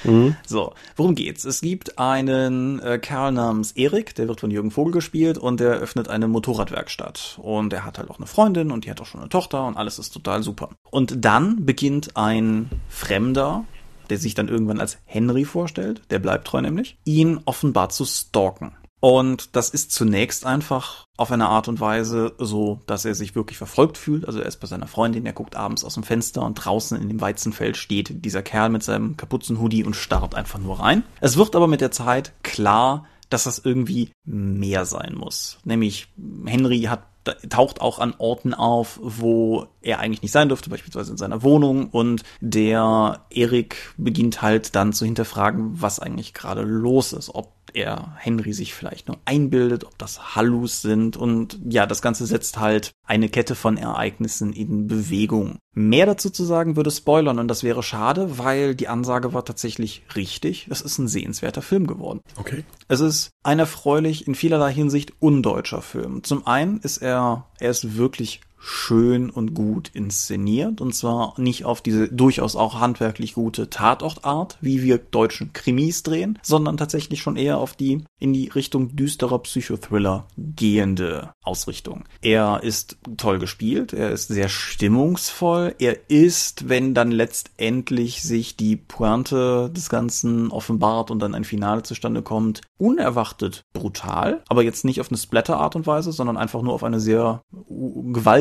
Mhm. So, worum geht's? Es gibt einen äh, Kerl namens Erik, der wird von Jürgen Vogel gespielt und der öffnet eine Motorradwerkstatt. Und er hat halt auch eine Freundin und die hat auch schon eine Tochter und alles ist total super. Und dann beginnt ein Fremder, der sich dann irgendwann als Henry vorstellt, der bleibt treu nämlich, ihn offenbar zu stalken. Und das ist zunächst einfach auf eine Art und Weise so, dass er sich wirklich verfolgt fühlt. Also er ist bei seiner Freundin, er guckt abends aus dem Fenster und draußen in dem Weizenfeld steht dieser Kerl mit seinem Kapuzenhoodie und starrt einfach nur rein. Es wird aber mit der Zeit klar, dass das irgendwie mehr sein muss. Nämlich Henry hat taucht auch an Orten auf, wo er eigentlich nicht sein dürfte, beispielsweise in seiner Wohnung. Und der Erik beginnt halt dann zu hinterfragen, was eigentlich gerade los ist. Ob er Henry sich vielleicht nur einbildet, ob das Hallus sind und ja, das Ganze setzt halt eine Kette von Ereignissen in Bewegung. Mehr dazu zu sagen würde spoilern und das wäre schade, weil die Ansage war tatsächlich richtig. Es ist ein sehenswerter Film geworden. Okay. Es ist ein erfreulich in vielerlei Hinsicht undeutscher Film. Zum einen ist er, er ist wirklich schön und gut inszeniert und zwar nicht auf diese durchaus auch handwerklich gute Tatortart, wie wir deutschen Krimis drehen, sondern tatsächlich schon eher auf die in die Richtung düsterer Psychothriller gehende Ausrichtung. Er ist toll gespielt, er ist sehr stimmungsvoll, er ist, wenn dann letztendlich sich die Pointe des Ganzen offenbart und dann ein Finale zustande kommt, unerwartet brutal, aber jetzt nicht auf eine Splatter-Art und Weise, sondern einfach nur auf eine sehr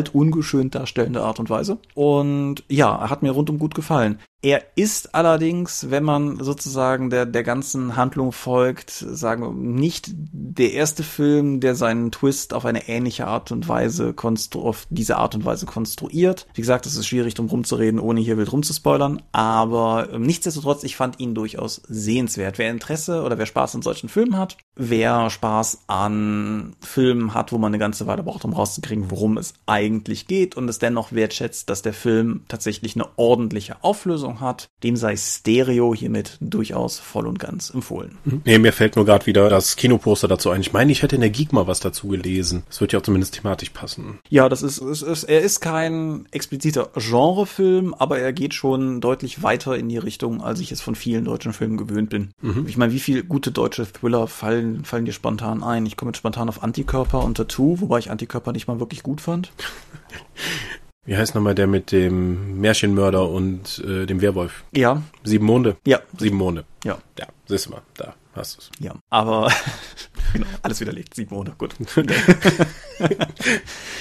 gewaltungeschönt darstellende Art und Weise. Und ja, er hat mir rundum gut gefallen. Er ist allerdings, wenn man sozusagen der, der ganzen Handlung folgt, sagen wir, nicht der erste Film, der seinen Twist auf eine ähnliche Art und Weise auf diese Art und Weise konstruiert. Wie gesagt, es ist schwierig, drum rumzureden, ohne hier wild rumzuspoilern. Aber ähm, nichtsdestotrotz, ich fand ihn durchaus sehenswert. Wer Interesse oder wer Spaß an solchen Filmen hat, wer Spaß an Filmen hat, wo man eine ganze Weile braucht, um rauszukriegen, worum es eigentlich geht und es dennoch wertschätzt, dass der Film tatsächlich eine ordentliche Auflösung hat, dem sei Stereo hiermit durchaus voll und ganz empfohlen. Mhm. Nee, mir fällt nur gerade wieder das Kinoposter dazu ein. Ich meine, ich hätte in der Geek mal was dazu gelesen. Das wird ja auch zumindest thematisch passen. Ja, das ist, ist, ist er ist kein expliziter Genrefilm, aber er geht schon deutlich weiter in die Richtung, als ich es von vielen deutschen Filmen gewöhnt bin. Mhm. Ich meine, wie viele gute deutsche Thriller fallen, fallen dir spontan ein? Ich komme jetzt spontan auf Antikörper und Tattoo, wobei ich Antikörper nicht mal wirklich gut fand. Wie heißt nochmal der mit dem Märchenmörder und äh, dem Werwolf? Ja. Sieben Monde? Ja. Sieben Monde. Ja. Ja, siehst du mal, da hast du es. Ja, aber genau, alles widerlegt. Sieben Monde, gut.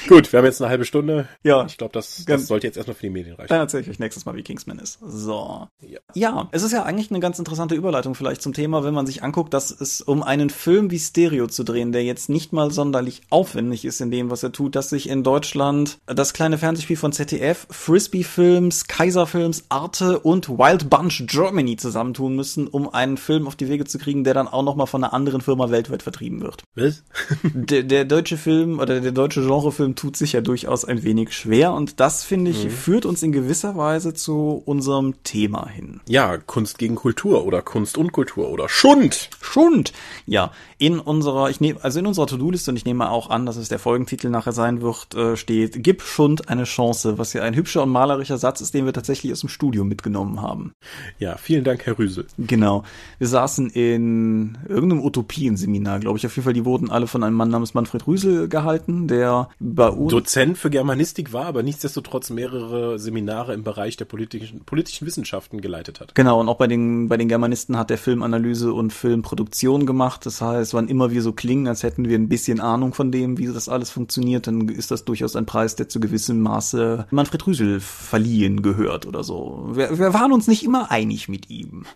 gut, wir haben jetzt eine halbe Stunde. Ja. Ich glaube, das, das sollte jetzt erstmal für die Medien reichen. Dann erzähle ich euch nächstes Mal, wie Kingsman ist. So. Ja. ja, es ist ja eigentlich eine ganz interessante Überleitung vielleicht zum Thema, wenn man sich anguckt, dass es um einen Film wie Stereo zu drehen, der jetzt nicht mal sonderlich aufwendig ist in dem, was er tut, dass sich in Deutschland das kleine Fernsehspiel von ZDF, Frisbee Films, Kaiser Films, Arte und Wild Bunch Germany zusammentun müssen, um einen Film auf die Wege zu kriegen, der dann auch nochmal von einer anderen Firma weltweit vertrieben wird. Was? der, der deutsche Film oder der deutsche Genrefilm tut sich ja durchaus ein wenig schwer und das finde ich mhm. führt uns in gewisser Weise zu unserem Thema hin. Ja, Kunst gegen Kultur oder Kunst und Kultur oder Schund. Schund. Ja, in unserer ich nehme also in unserer To-Do-Liste und ich nehme auch an, dass es der Folgentitel nachher sein wird, äh, steht Gib Schund eine Chance, was ja ein hübscher und malerischer Satz ist, den wir tatsächlich aus dem Studio mitgenommen haben. Ja, vielen Dank, Herr Rüsel. Genau. Wir saßen in irgendeinem Utopienseminar, glaube ich. Auf jeden Fall, die wurden alle von einem Mann namens Manfred Rüsel gehalten, der bei uns Dozent für Germanistik war, aber nichtsdestotrotz mehrere Seminare im Bereich der politischen, politischen Wissenschaften geleitet hat. Genau, und auch bei den, bei den Germanisten hat der Filmanalyse und Filmproduktion gemacht. Das heißt, wann immer wir so klingen, als hätten wir ein bisschen Ahnung von dem, wie das alles funktioniert, dann ist das durchaus ein Preis, der zu gewissem Maße Manfred Rüsel verliehen gehört oder so. Wir, wir waren uns nicht immer einig mit ihm.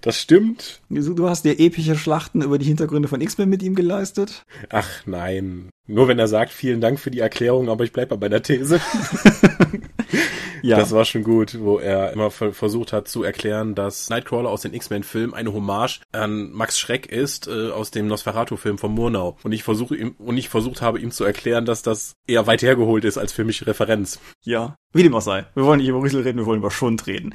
Das stimmt. Du hast dir epische Schlachten über die Hintergründe von X-Men mit ihm geleistet? Ach nein. Nur wenn er sagt, vielen Dank für die Erklärung, aber ich bleibe bei meiner These. ja. Das war schon gut, wo er immer versucht hat zu erklären, dass Nightcrawler aus den X-Men-Filmen eine Hommage an Max Schreck ist, äh, aus dem Nosferatu-Film von Murnau. Und ich versuche ihm, und ich versucht habe, ihm zu erklären, dass das eher weit hergeholt ist als für mich Referenz. Ja. Wie dem auch sei. Wir wollen nicht über Rüssel reden, wir wollen über Schund reden.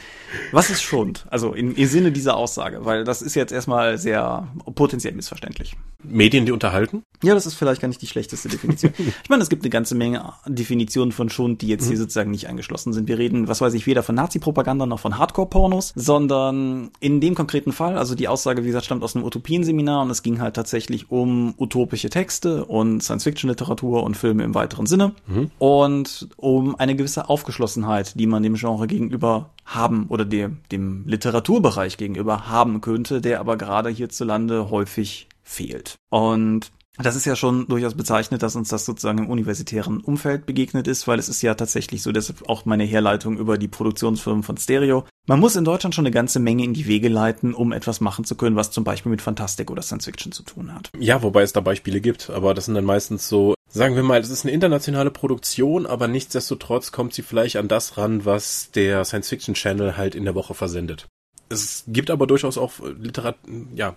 Was ist Schund? Also im, im Sinne dieser Aussage, weil das ist jetzt erstmal sehr potenziell missverständlich. Medien, die unterhalten? Ja, das ist vielleicht gar nicht die schlechteste Definition. ich meine, es gibt eine ganze Menge Definitionen von Schund, die jetzt mhm. hier sozusagen nicht angeschlossen sind. Wir reden, was weiß ich, weder von Nazi-Propaganda noch von Hardcore-Pornos, sondern in dem konkreten Fall, also die Aussage, wie gesagt, stammt aus einem Utopienseminar und es ging halt tatsächlich um utopische Texte und Science-Fiction-Literatur und Filme im weiteren Sinne mhm. und um eine gewisse Aufgabe Aufgeschlossenheit, die man dem Genre gegenüber haben oder dem, dem Literaturbereich gegenüber haben könnte, der aber gerade hierzulande häufig fehlt. Und das ist ja schon durchaus bezeichnet, dass uns das sozusagen im universitären Umfeld begegnet ist, weil es ist ja tatsächlich so, deshalb auch meine Herleitung über die Produktionsfirmen von Stereo. Man muss in Deutschland schon eine ganze Menge in die Wege leiten, um etwas machen zu können, was zum Beispiel mit Fantastik oder Science Fiction zu tun hat. Ja, wobei es da Beispiele gibt, aber das sind dann meistens so, sagen wir mal, es ist eine internationale Produktion, aber nichtsdestotrotz kommt sie vielleicht an das ran, was der Science Fiction Channel halt in der Woche versendet. Es gibt aber durchaus auch Literat, ja,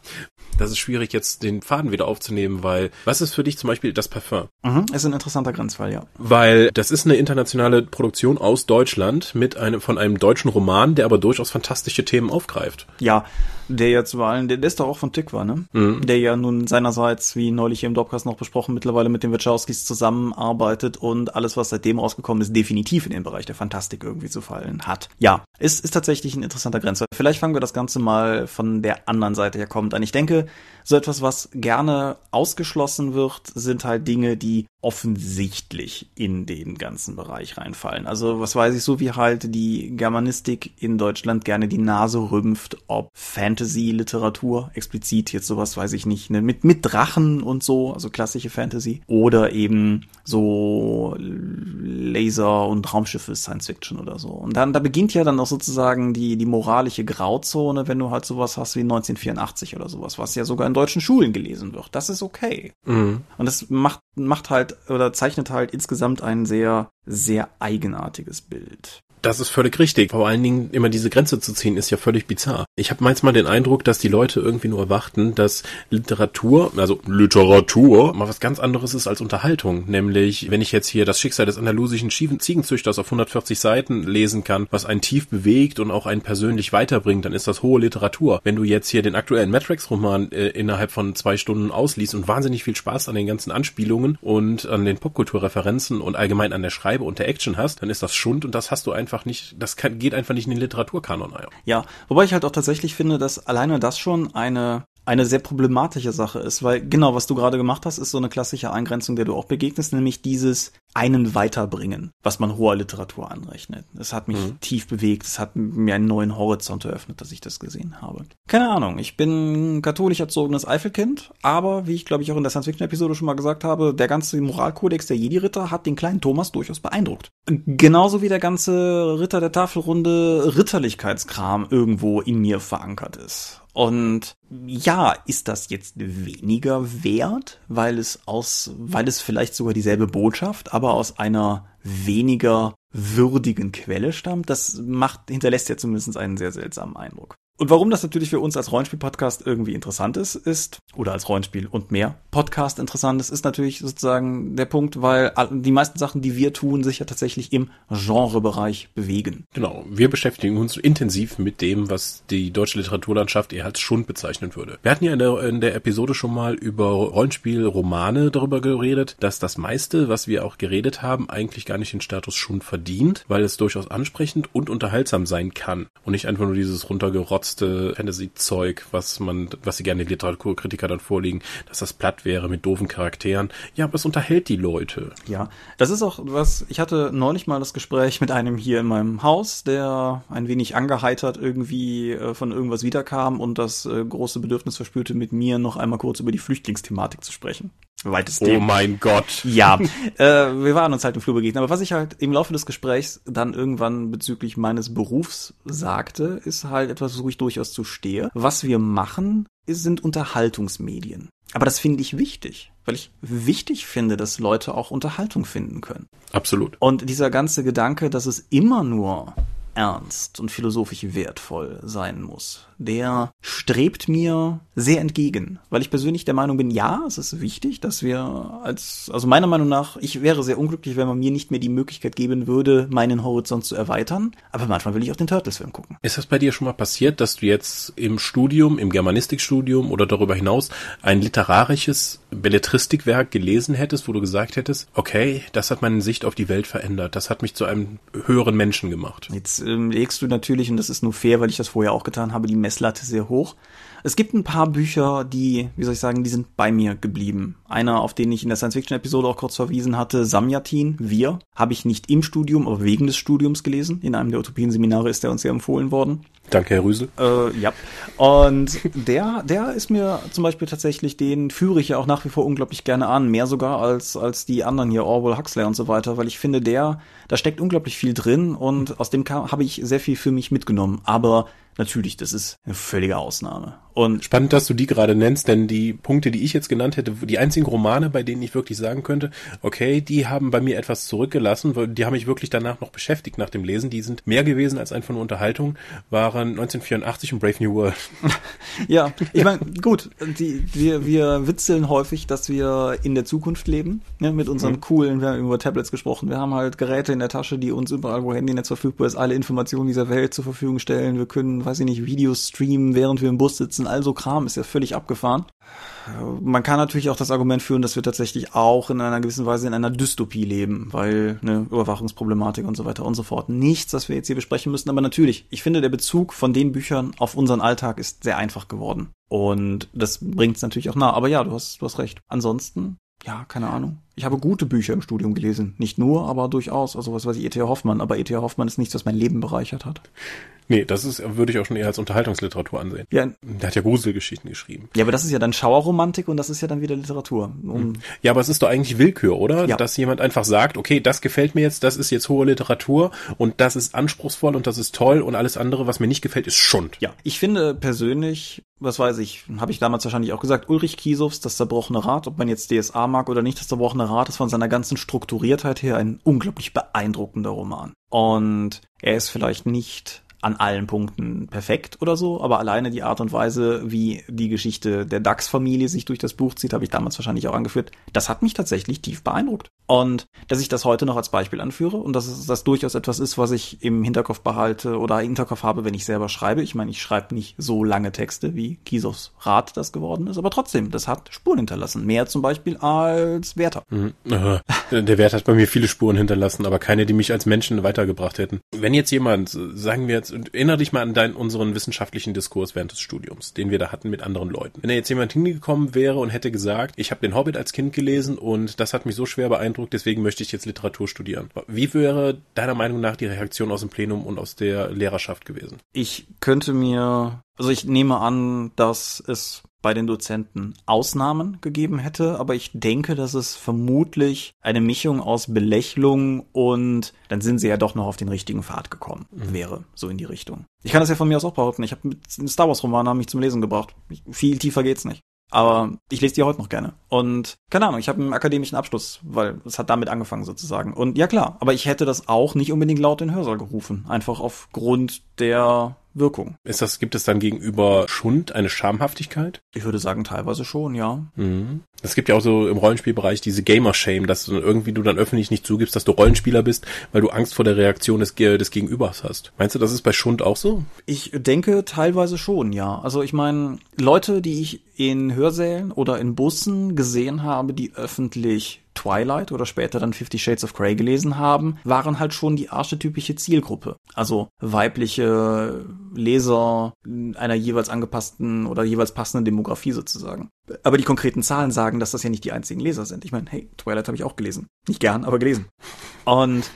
das ist schwierig jetzt den Faden wieder aufzunehmen, weil was ist für dich zum Beispiel das Parfum? Mhm, ist ein interessanter Grenzfall, ja. Weil das ist eine internationale Produktion aus Deutschland mit einem von einem deutschen Roman, der aber durchaus fantastische Themen aufgreift. Ja, der jetzt vor allem, der, der ist doch auch von Tikva, ne? Mhm. Der ja nun seinerseits, wie neulich hier im Dropcast noch besprochen, mittlerweile mit den Wachowskis zusammenarbeitet und alles, was seitdem rausgekommen ist, definitiv in den Bereich der Fantastik irgendwie zu fallen hat. Ja, ist, ist tatsächlich ein interessanter Grenzfall. Vielleicht fangen wir das Ganze mal von der anderen Seite her kommt an. Ich denke, so etwas, was gerne ausgeschlossen wird, sind halt Dinge, die offensichtlich in den ganzen Bereich reinfallen. Also was weiß ich, so wie halt die Germanistik in Deutschland gerne die Nase rümpft, ob Fantasy-Literatur, explizit jetzt sowas, weiß ich nicht, ne, mit, mit Drachen und so, also klassische Fantasy, oder eben so Laser und Raumschiffe Science Fiction oder so. Und dann, da beginnt ja dann auch sozusagen die, die moralische Grauzone, wenn du halt sowas hast wie 1984 oder sowas, was ja sogar in deutschen Schulen gelesen wird. Das ist okay. Mhm. Und das macht, macht halt oder zeichnet halt insgesamt ein sehr, sehr eigenartiges Bild. Das ist völlig richtig. Vor allen Dingen immer diese Grenze zu ziehen, ist ja völlig bizarr. Ich habe manchmal den Eindruck, dass die Leute irgendwie nur erwarten, dass Literatur, also Literatur, mal was ganz anderes ist als Unterhaltung. Nämlich, wenn ich jetzt hier das Schicksal des andalusischen Ziegenzüchters auf 140 Seiten lesen kann, was einen tief bewegt und auch einen persönlich weiterbringt, dann ist das hohe Literatur. Wenn du jetzt hier den aktuellen Matrix-Roman äh, innerhalb von zwei Stunden ausliest und wahnsinnig viel Spaß an den ganzen Anspielungen und an den Popkulturreferenzen und allgemein an der Schreibe und der Action hast, dann ist das Schund und das hast du einfach einfach nicht, das kann, geht einfach nicht in den Literaturkanon ein. Ja, wobei ich halt auch tatsächlich finde, dass alleine das schon eine eine sehr problematische Sache ist, weil genau, was du gerade gemacht hast, ist so eine klassische Eingrenzung, der du auch begegnest, nämlich dieses einen weiterbringen, was man hoher Literatur anrechnet. Es hat mich mhm. tief bewegt, es hat mir einen neuen Horizont eröffnet, dass ich das gesehen habe. Keine Ahnung, ich bin katholisch erzogenes Eifelkind, aber wie ich glaube ich auch in der Science-Fiction-Episode schon mal gesagt habe, der ganze Moralkodex der Jedi-Ritter hat den kleinen Thomas durchaus beeindruckt. Genauso wie der ganze Ritter der Tafelrunde Ritterlichkeitskram irgendwo in mir verankert ist. Und ja, ist das jetzt weniger wert, weil es aus, weil es vielleicht sogar dieselbe Botschaft, aber aus einer weniger würdigen Quelle stammt? Das macht, hinterlässt ja zumindest einen sehr seltsamen Eindruck. Und warum das natürlich für uns als Rollenspiel-Podcast irgendwie interessant ist, ist, oder als Rollenspiel und mehr Podcast interessant ist, ist natürlich sozusagen der Punkt, weil die meisten Sachen, die wir tun, sich ja tatsächlich im Genrebereich bewegen. Genau. Wir beschäftigen uns intensiv mit dem, was die deutsche Literaturlandschaft eher als Schund bezeichnen würde. Wir hatten ja in der, in der Episode schon mal über Rollenspiel-Romane darüber geredet, dass das meiste, was wir auch geredet haben, eigentlich gar nicht den Status Schund verdient, weil es durchaus ansprechend und unterhaltsam sein kann und nicht einfach nur dieses runtergerotzt verrotzte Fantasy-Zeug, was man, was sie gerne Literaturkritiker dann vorlegen, dass das platt wäre mit doofen Charakteren. Ja, aber es unterhält die Leute. Ja, das ist auch was, ich hatte neulich mal das Gespräch mit einem hier in meinem Haus, der ein wenig angeheitert irgendwie äh, von irgendwas wiederkam und das äh, große Bedürfnis verspürte, mit mir noch einmal kurz über die Flüchtlingsthematik zu sprechen. Weitestgehend. Oh mein Gott. Ja, äh, wir waren uns halt im Flur begegnet. Aber was ich halt im Laufe des Gesprächs dann irgendwann bezüglich meines Berufs sagte, ist halt etwas, wo ich durchaus zu stehe. Was wir machen, sind Unterhaltungsmedien. Aber das finde ich wichtig, weil ich wichtig finde, dass Leute auch Unterhaltung finden können. Absolut. Und dieser ganze Gedanke, dass es immer nur ernst und philosophisch wertvoll sein muss, der strebt mir sehr entgegen, weil ich persönlich der Meinung bin, ja, es ist wichtig, dass wir als, also meiner Meinung nach, ich wäre sehr unglücklich, wenn man mir nicht mehr die Möglichkeit geben würde, meinen Horizont zu erweitern, aber manchmal will ich auch den Turtles-Film gucken. Ist das bei dir schon mal passiert, dass du jetzt im Studium, im Germanistikstudium oder darüber hinaus ein literarisches Belletristikwerk gelesen hättest, wo du gesagt hättest, okay, das hat meine Sicht auf die Welt verändert, das hat mich zu einem höheren Menschen gemacht? Jetzt ähm, legst du natürlich, und das ist nur fair, weil ich das vorher auch getan habe, die Messlatte sehr hoch. Es gibt ein paar Bücher, die, wie soll ich sagen, die sind bei mir geblieben. Einer, auf den ich in der Science-Fiction-Episode auch kurz verwiesen hatte, Samyatin, Wir, habe ich nicht im Studium, aber wegen des Studiums gelesen. In einem der Utopien-Seminare ist der uns ja empfohlen worden. Danke, Herr Rüsel. Äh, ja. Und der, der ist mir zum Beispiel tatsächlich, den führe ich ja auch nach wie vor unglaublich gerne an. Mehr sogar als, als die anderen hier, Orwell, Huxley und so weiter, weil ich finde, der, da steckt unglaublich viel drin und aus dem habe ich sehr viel für mich mitgenommen. Aber natürlich, das ist eine völlige Ausnahme. Und Spannend, dass du die gerade nennst, denn die Punkte, die ich jetzt genannt hätte, die einzigen Romane, bei denen ich wirklich sagen könnte, okay, die haben bei mir etwas zurückgelassen, weil die haben mich wirklich danach noch beschäftigt nach dem Lesen. Die sind mehr gewesen als einfach nur Unterhaltung, waren 1984 und Brave New World. ja, ich meine, gut, die, wir, wir witzeln häufig, dass wir in der Zukunft leben, ne, mit unseren mhm. coolen, wir haben über Tablets gesprochen, wir haben halt Geräte in der Tasche, die uns überall, wo Handynetz verfügbar ist, alle Informationen dieser Welt zur Verfügung stellen. Wir können, weiß ich nicht, Videos streamen, während wir im Bus sitzen, also Kram ist ja völlig abgefahren. Man kann natürlich auch das Argument führen, dass wir tatsächlich auch in einer gewissen Weise in einer Dystopie leben, weil ne, Überwachungsproblematik und so weiter und so fort. Nichts, was wir jetzt hier besprechen müssen, aber natürlich, ich finde, der Bezug von den Büchern auf unseren Alltag ist sehr einfach geworden. Und das bringt es natürlich auch nah. Aber ja, du hast, du hast recht. Ansonsten, ja, keine Ahnung. Ich habe gute Bücher im Studium gelesen. Nicht nur, aber durchaus. Also was weiß ich, E.T. Hoffmann. Aber E.T. Hoffmann ist nichts, was mein Leben bereichert hat. Nee, das ist, würde ich auch schon eher als Unterhaltungsliteratur ansehen. Ja. Der hat ja Gruselgeschichten geschrieben. Ja, aber das ist ja dann Schauerromantik und das ist ja dann wieder Literatur. Um ja, aber es ist doch eigentlich Willkür, oder? Ja. Dass jemand einfach sagt, okay, das gefällt mir jetzt, das ist jetzt hohe Literatur und das ist anspruchsvoll und das ist toll und alles andere, was mir nicht gefällt, ist Schund. Ja, ich finde persönlich, was weiß ich, habe ich damals wahrscheinlich auch gesagt, Ulrich Kiesows, das zerbrochene Rad, ob man jetzt DSA mag oder nicht, das zerbrochene Rad ist von seiner ganzen Strukturiertheit her ein unglaublich beeindruckender Roman. Und er ist vielleicht nicht an allen Punkten perfekt oder so, aber alleine die Art und Weise, wie die Geschichte der DAX-Familie sich durch das Buch zieht, habe ich damals wahrscheinlich auch angeführt, das hat mich tatsächlich tief beeindruckt. Und dass ich das heute noch als Beispiel anführe und dass das durchaus etwas ist, was ich im Hinterkopf behalte oder im Hinterkopf habe, wenn ich selber schreibe. Ich meine, ich schreibe nicht so lange Texte, wie Kisos Rat das geworden ist, aber trotzdem, das hat Spuren hinterlassen. Mehr zum Beispiel als Werther. Mhm. Der Wert hat bei mir viele Spuren hinterlassen, aber keine, die mich als Menschen weitergebracht hätten. Wenn jetzt jemand, sagen wir jetzt, erinnere dich mal an deinen, unseren wissenschaftlichen Diskurs während des Studiums, den wir da hatten mit anderen Leuten. Wenn da jetzt jemand hingekommen wäre und hätte gesagt, ich habe den Hobbit als Kind gelesen und das hat mich so schwer beeindruckt, deswegen möchte ich jetzt Literatur studieren. Wie wäre deiner Meinung nach die Reaktion aus dem Plenum und aus der Lehrerschaft gewesen? Ich könnte mir, also ich nehme an, dass es bei den Dozenten Ausnahmen gegeben hätte, aber ich denke, dass es vermutlich eine Mischung aus Belächelung und dann sind sie ja doch noch auf den richtigen Pfad gekommen mhm. wäre, so in die Richtung. Ich kann das ja von mir aus auch behaupten. Ich habe mit Star Wars Roman mich zum Lesen gebracht. Viel tiefer geht's nicht. Aber ich lese die heute noch gerne. Und keine Ahnung, ich habe einen akademischen Abschluss, weil es hat damit angefangen sozusagen. Und ja klar, aber ich hätte das auch nicht unbedingt laut in den Hörsaal gerufen. Einfach aufgrund der Wirkung. Ist das, gibt es dann gegenüber Schund eine Schamhaftigkeit? Ich würde sagen, teilweise schon, ja. Mhm. Es gibt ja auch so im Rollenspielbereich diese Gamer-Shame, dass du irgendwie du dann öffentlich nicht zugibst, dass du Rollenspieler bist, weil du Angst vor der Reaktion des, des Gegenübers hast. Meinst du, das ist bei Schund auch so? Ich denke teilweise schon, ja. Also ich meine, Leute, die ich in Hörsälen oder in Bussen gesehen habe, die öffentlich Twilight oder später dann Fifty Shades of Grey gelesen haben, waren halt schon die archetypische Zielgruppe. Also weibliche Leser einer jeweils angepassten oder jeweils passenden Demografie sozusagen. Aber die konkreten Zahlen sagen, dass das ja nicht die einzigen Leser sind. Ich meine, hey, Twilight habe ich auch gelesen. Nicht gern, aber gelesen. Und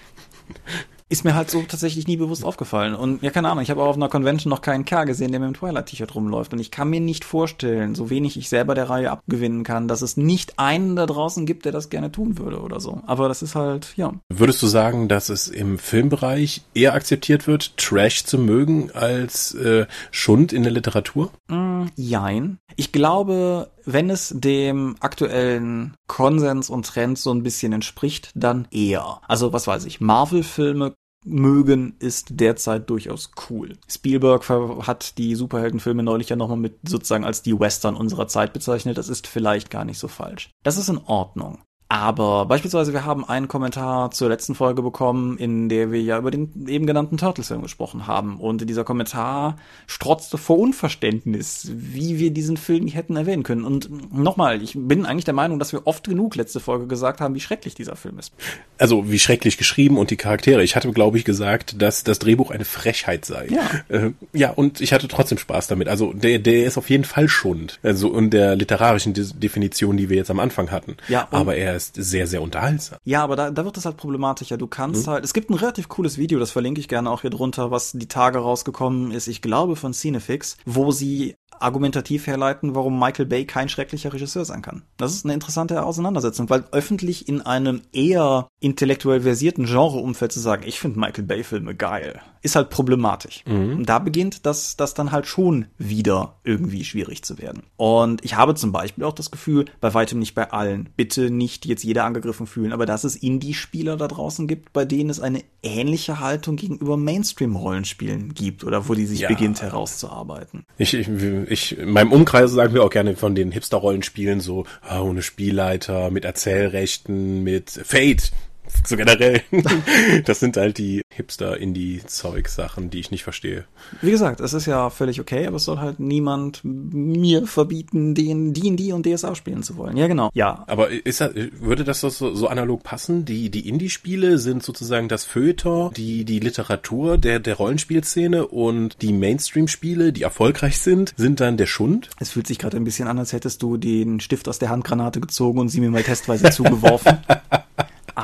ist mir halt so tatsächlich nie bewusst aufgefallen. Und ja, keine Ahnung, ich habe auch auf einer Convention noch keinen Kerl gesehen, der mit dem Twilight-T-Shirt rumläuft. Und ich kann mir nicht vorstellen, so wenig ich selber der Reihe abgewinnen kann, dass es nicht einen da draußen gibt, der das gerne tun würde oder so. Aber das ist halt, ja. Würdest du sagen, dass es im Filmbereich eher akzeptiert wird, Trash zu mögen, als äh, Schund in der Literatur? Mm, jein. Ich glaube, wenn es dem aktuellen Konsens und Trend so ein bisschen entspricht, dann eher. Also was weiß ich, Marvel-Filme mögen ist derzeit durchaus cool. Spielberg hat die Superheldenfilme neulich ja nochmal mit sozusagen als die Western unserer Zeit bezeichnet. Das ist vielleicht gar nicht so falsch. Das ist in Ordnung. Aber beispielsweise, wir haben einen Kommentar zur letzten Folge bekommen, in der wir ja über den eben genannten Turtles-Film gesprochen haben. Und dieser Kommentar strotzte vor Unverständnis, wie wir diesen Film nicht hätten erwähnen können. Und nochmal, ich bin eigentlich der Meinung, dass wir oft genug letzte Folge gesagt haben, wie schrecklich dieser Film ist. Also wie schrecklich geschrieben und die Charaktere. Ich hatte, glaube ich, gesagt, dass das Drehbuch eine Frechheit sei. Ja. Äh, ja, und ich hatte trotzdem Spaß damit. Also der, der ist auf jeden Fall schund. Also in der literarischen Definition, die wir jetzt am Anfang hatten. Ja. Aber er ist ist sehr, sehr unterhaltsam. Ja, aber da, da wird es halt problematischer. Du kannst mhm. halt, es gibt ein relativ cooles Video, das verlinke ich gerne auch hier drunter, was die Tage rausgekommen ist, ich glaube von Cinefix, wo sie argumentativ herleiten, warum Michael Bay kein schrecklicher Regisseur sein kann. Das ist eine interessante Auseinandersetzung, weil öffentlich in einem eher intellektuell versierten Genreumfeld zu sagen, ich finde Michael Bay Filme geil, ist halt problematisch. Und da beginnt das, das dann halt schon wieder irgendwie schwierig zu werden. Und ich habe zum Beispiel auch das Gefühl, bei weitem nicht bei allen, bitte nicht jetzt jeder angegriffen fühlen, aber dass es Indie-Spieler da draußen gibt, bei denen es eine ähnliche Haltung gegenüber Mainstream-Rollenspielen gibt oder wo die sich Ja. beginnt herauszuarbeiten. Ich, ich, ich, in meinem Umkreis sagen wir auch gerne von den Hipster-Rollenspielen so, ah, ohne Spielleiter, mit Erzählrechten, mit Fate. So generell. Das sind halt die Hipster-Indie-Zeug-Sachen, die ich nicht verstehe. Wie gesagt, es ist ja völlig okay, aber es soll halt niemand mir verbieten, den D&D und DSA spielen zu wollen. Ja, genau. Ja, Aber ist das, würde das so, so analog passen? Die, die Indie-Spiele sind sozusagen das Feuilleton, die, die Literatur der, der Rollenspielszene und die Mainstream-Spiele, die erfolgreich sind, sind dann der Schund? es fühlt sich gerade ein bisschen an, als hättest du den Stift aus der Handgranate gezogen und sie mir mal testweise zugeworfen.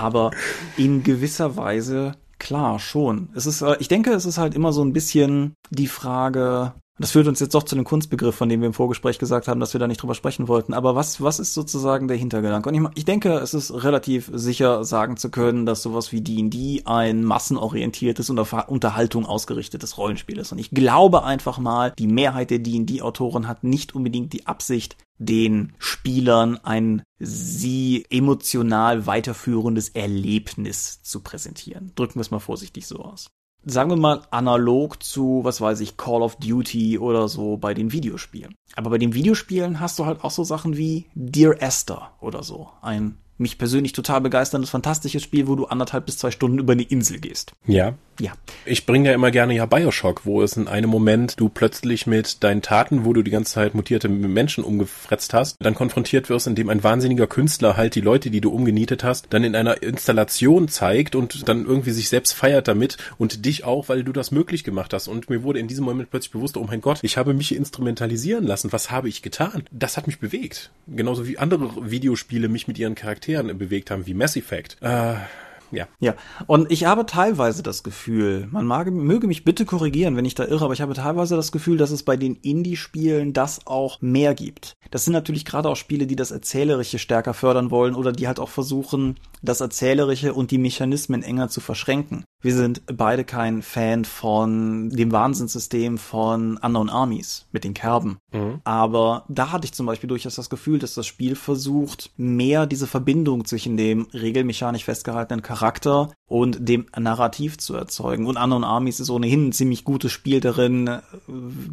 Aber in gewisser Weise, klar, schon. Es ist, äh, ich denke, es ist halt immer so ein bisschen die Frage, das führt uns jetzt doch zu dem Kunstbegriff, von dem wir im Vorgespräch gesagt haben, dass wir da nicht drüber sprechen wollten. Aber was, was ist sozusagen der Hintergedanke? Und ich, ich denke, es ist relativ sicher sagen zu können, dass sowas wie D&D ein massenorientiertes und auf Unterhaltung ausgerichtetes Rollenspiel ist. Und ich glaube einfach mal, die Mehrheit der D&D-Autoren hat nicht unbedingt die Absicht, den Spielern ein sie emotional weiterführendes Erlebnis zu präsentieren. Drücken wir es mal vorsichtig so aus sagen wir mal, analog zu, was weiß ich, Call of Duty oder so bei den Videospielen. Aber bei den Videospielen hast du halt auch so Sachen wie Dear Esther oder so. Ein mich persönlich total begeisterndes, fantastisches Spiel, wo du anderthalb bis zwei Stunden über eine Insel gehst. Ja. Ja. Ich bringe ja immer gerne ja Bioshock, wo es in einem Moment du plötzlich mit deinen Taten, wo du die ganze Zeit mutierte Menschen umgefretzt hast, dann konfrontiert wirst, indem ein wahnsinniger Künstler halt die Leute, die du umgenietet hast, dann in einer Installation zeigt und dann irgendwie sich selbst feiert damit und dich auch, weil du das möglich gemacht hast. Und mir wurde in diesem Moment plötzlich bewusst, oh mein Gott, ich habe mich instrumentalisieren lassen. Was habe ich getan? Das hat mich bewegt. Genauso wie andere Videospiele mich mit ihren Charakteren bewegt haben, wie Mass Effect. Äh, ja. Ja, und ich habe teilweise das Gefühl, man mag, möge mich bitte korrigieren, wenn ich da irre, aber ich habe teilweise das Gefühl, dass es bei den Indie-Spielen das auch mehr gibt. Das sind natürlich gerade auch Spiele, die das Erzählerische stärker fördern wollen oder die halt auch versuchen, das Erzählerische und die Mechanismen enger zu verschränken. Wir sind beide kein Fan von dem Wahnsinnssystem von Unknown Armies mit den Kerben. Aber da hatte ich zum Beispiel durchaus das Gefühl, dass das Spiel versucht, mehr diese Verbindung zwischen dem regelmechanisch festgehaltenen Charakter und dem Narrativ zu erzeugen. Und Unknown Armies ist ohnehin ein ziemlich gutes Spiel darin, äh,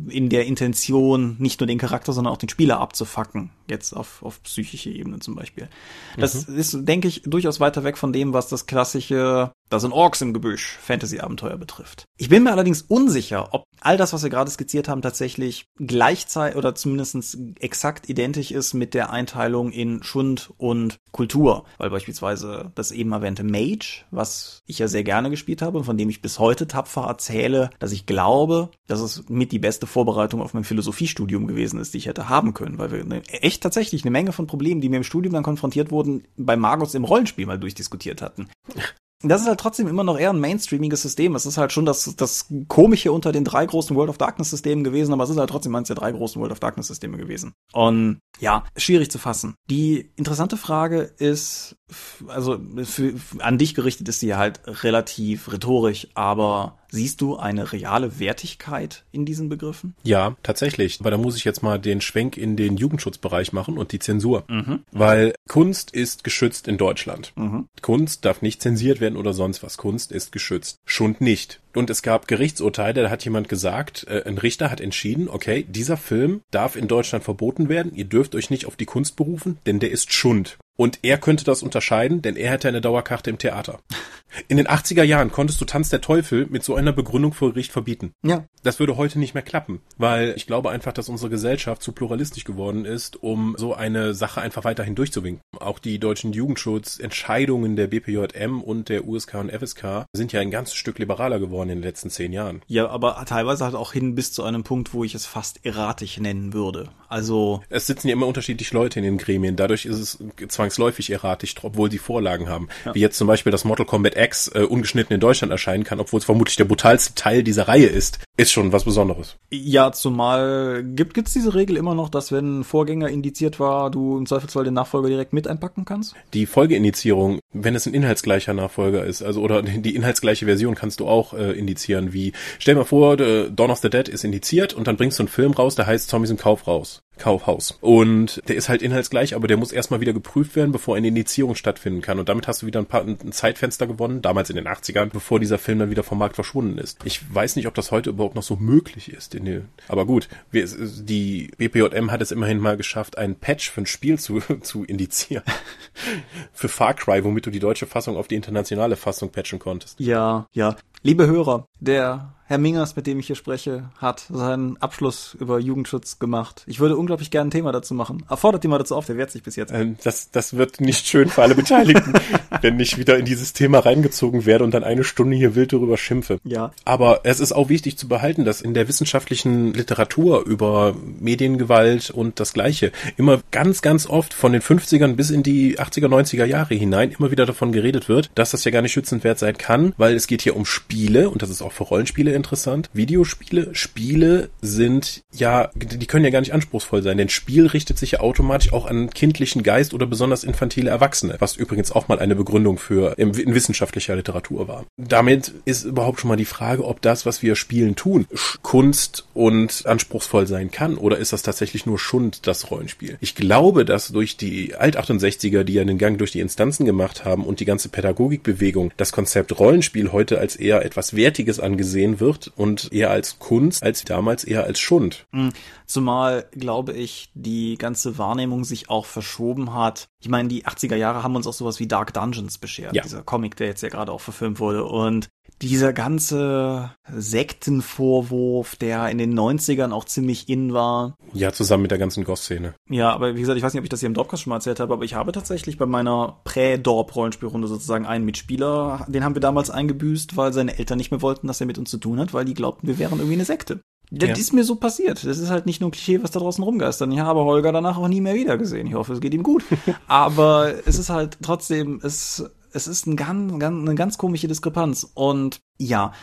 in der Intention nicht nur den Charakter, sondern auch den Spieler abzufacken. Jetzt auf, auf psychische Ebene zum Beispiel. Das ist, denke ich, durchaus weiter weg von dem, was das klassische da sind Orks im Gebüsch Fantasy-Abenteuer betrifft. Ich bin mir allerdings unsicher, ob all das, was wir gerade skizziert haben, tatsächlich gleichzeitig oder zumindest exakt identisch ist mit der Einteilung in Schund und Kultur. Weil beispielsweise das eben erwähnte Mage, was ich ja sehr gerne gespielt habe und von dem ich bis heute tapfer erzähle, dass ich glaube, dass es mit die beste Vorbereitung auf mein Philosophiestudium gewesen ist, die ich hätte haben können, weil wir eine, echt tatsächlich eine Menge von Problemen, die mir im Studium dann konfrontiert wurden, bei Magus im Rollenspiel mal durchdiskutiert hatten. Das ist halt trotzdem immer noch eher ein mainstreamiges System. Es ist halt schon das, das Komische unter den drei großen World of Darkness Systemen gewesen, aber es ist halt trotzdem eines der drei großen World of Darkness Systeme gewesen. Und ja, schwierig zu fassen. Die interessante Frage ist, also für, an dich gerichtet ist sie halt relativ rhetorisch, aber siehst du eine reale Wertigkeit in diesen Begriffen? Ja, tatsächlich. Aber da muss ich jetzt mal den Schwenk in den Jugendschutzbereich machen und die Zensur. Weil Kunst ist geschützt in Deutschland. Kunst darf nicht zensiert werden oder sonst was. Kunst ist geschützt. Schund nicht. Und es gab Gerichtsurteile, da hat jemand gesagt, äh, ein Richter hat entschieden, okay, dieser Film darf in Deutschland verboten werden, ihr dürft euch nicht auf die Kunst berufen, denn der ist Schund. Und er könnte das unterscheiden, denn er hätte eine Dauerkarte im Theater. In den 80er Jahren konntest du Tanz der Teufel mit so einer Begründung vor Gericht verbieten. Ja. Das würde heute nicht mehr klappen, weil ich glaube einfach, dass unsere Gesellschaft zu pluralistisch geworden ist, um so eine Sache einfach weiterhin durchzuwinken. Auch die deutschen Jugendschutzentscheidungen der BPJM und der USK und FSK sind ja ein ganzes Stück liberaler geworden in den letzten zehn Jahren. Ja, aber teilweise halt auch hin bis zu einem Punkt, wo ich es fast erratisch nennen würde. Also, Es sitzen ja immer unterschiedliche Leute in den Gremien. Dadurch ist es zwangsläufig erratisch, obwohl sie Vorlagen haben. Ja. Wie jetzt zum Beispiel das Mortal Kombat X äh, ungeschnitten in Deutschland erscheinen kann, obwohl es vermutlich der brutalste Teil dieser Reihe ist, ist schon was Besonderes. Ja, zumal gibt gibt's diese Regel immer noch, dass wenn ein Vorgänger indiziert war, du im Zweifelsfall den Nachfolger direkt mit einpacken kannst? Die Folgeindizierung, wenn es ein inhaltsgleicher Nachfolger ist, also oder die inhaltsgleiche Version kannst du auch äh, indizieren, wie stell mal vor, Dawn of the Dead ist indiziert und dann bringst du einen Film raus, der heißt Zombies im Kauf raus. Kaufhaus. Und der ist halt inhaltsgleich, aber der muss erstmal wieder geprüft werden, bevor eine Indizierung stattfinden kann. Und damit hast du wieder ein, paar, ein Zeitfenster gewonnen, damals in den 80ern, bevor dieser Film dann wieder vom Markt verschwunden ist. Ich weiß nicht, ob das heute überhaupt noch so möglich ist. Den, aber gut, wir, die BPJM hat es immerhin mal geschafft, einen Patch für ein Spiel zu, zu indizieren. für Far Cry, womit du die deutsche Fassung auf die internationale Fassung patchen konntest. Ja, ja. Liebe Hörer, der Herr Mingers, mit dem ich hier spreche, hat seinen Abschluss über Jugendschutz gemacht. Ich würde unglaublich gerne ein Thema dazu machen. Erfordert ihn mal dazu auf, der wehrt sich bis jetzt. Ähm, das, das wird nicht schön für alle Beteiligten, wenn ich wieder in dieses Thema reingezogen werde und dann eine Stunde hier wild darüber schimpfe. Ja. Aber es ist auch wichtig zu behalten, dass in der wissenschaftlichen Literatur über Mediengewalt und das Gleiche immer ganz, ganz oft von den 50ern bis in die 80er, 90er Jahre hinein immer wieder davon geredet wird, dass das ja gar nicht schützenswert sein kann, weil es geht hier um Spiele und das ist auch für Rollenspiele interessant. Videospiele, Spiele sind ja, die können ja gar nicht anspruchsvoll sein, denn Spiel richtet sich ja automatisch auch an kindlichen Geist oder besonders infantile Erwachsene, was übrigens auch mal eine Begründung für in, in wissenschaftlicher Literatur war. Damit ist überhaupt schon mal die Frage, ob das, was wir spielen tun, Kunst und anspruchsvoll sein kann oder ist das tatsächlich nur Schund, das Rollenspiel? Ich glaube, dass durch die Alt-68er, die ja den Gang durch die Instanzen gemacht haben und die ganze Pädagogikbewegung, das Konzept Rollenspiel heute als eher etwas Wertiges angesehen wird, und eher als Kunst als damals eher als Schund. Mhm. Zumal, glaube ich, die ganze Wahrnehmung sich auch verschoben hat. Ich meine, die 80er Jahre haben uns auch sowas wie Dark Dungeons beschert. Ja. Dieser Comic, der jetzt ja gerade auch verfilmt wurde. Und dieser ganze Sektenvorwurf, der in den 90ern auch ziemlich in war. Ja, zusammen mit der ganzen Goth-Szene. Ja, aber wie gesagt, ich weiß nicht, ob ich das hier im Dorpcast schon mal erzählt habe, aber ich habe tatsächlich bei meiner Prä-Dorp-Rollenspielrunde sozusagen einen Mitspieler, den haben wir damals eingebüßt, weil seine Eltern nicht mehr wollten, dass er mit uns zu tun hat, weil die glaubten, wir wären irgendwie eine Sekte. Das ja. ist mir so passiert. Das ist halt nicht nur ein Klischee, was da draußen rumgeistert. Ich habe Holger danach auch nie mehr wiedergesehen. Ich hoffe, es geht ihm gut. Aber es ist halt trotzdem, es, es ist ein ganz, ganz, eine ganz komische Diskrepanz. Und ja,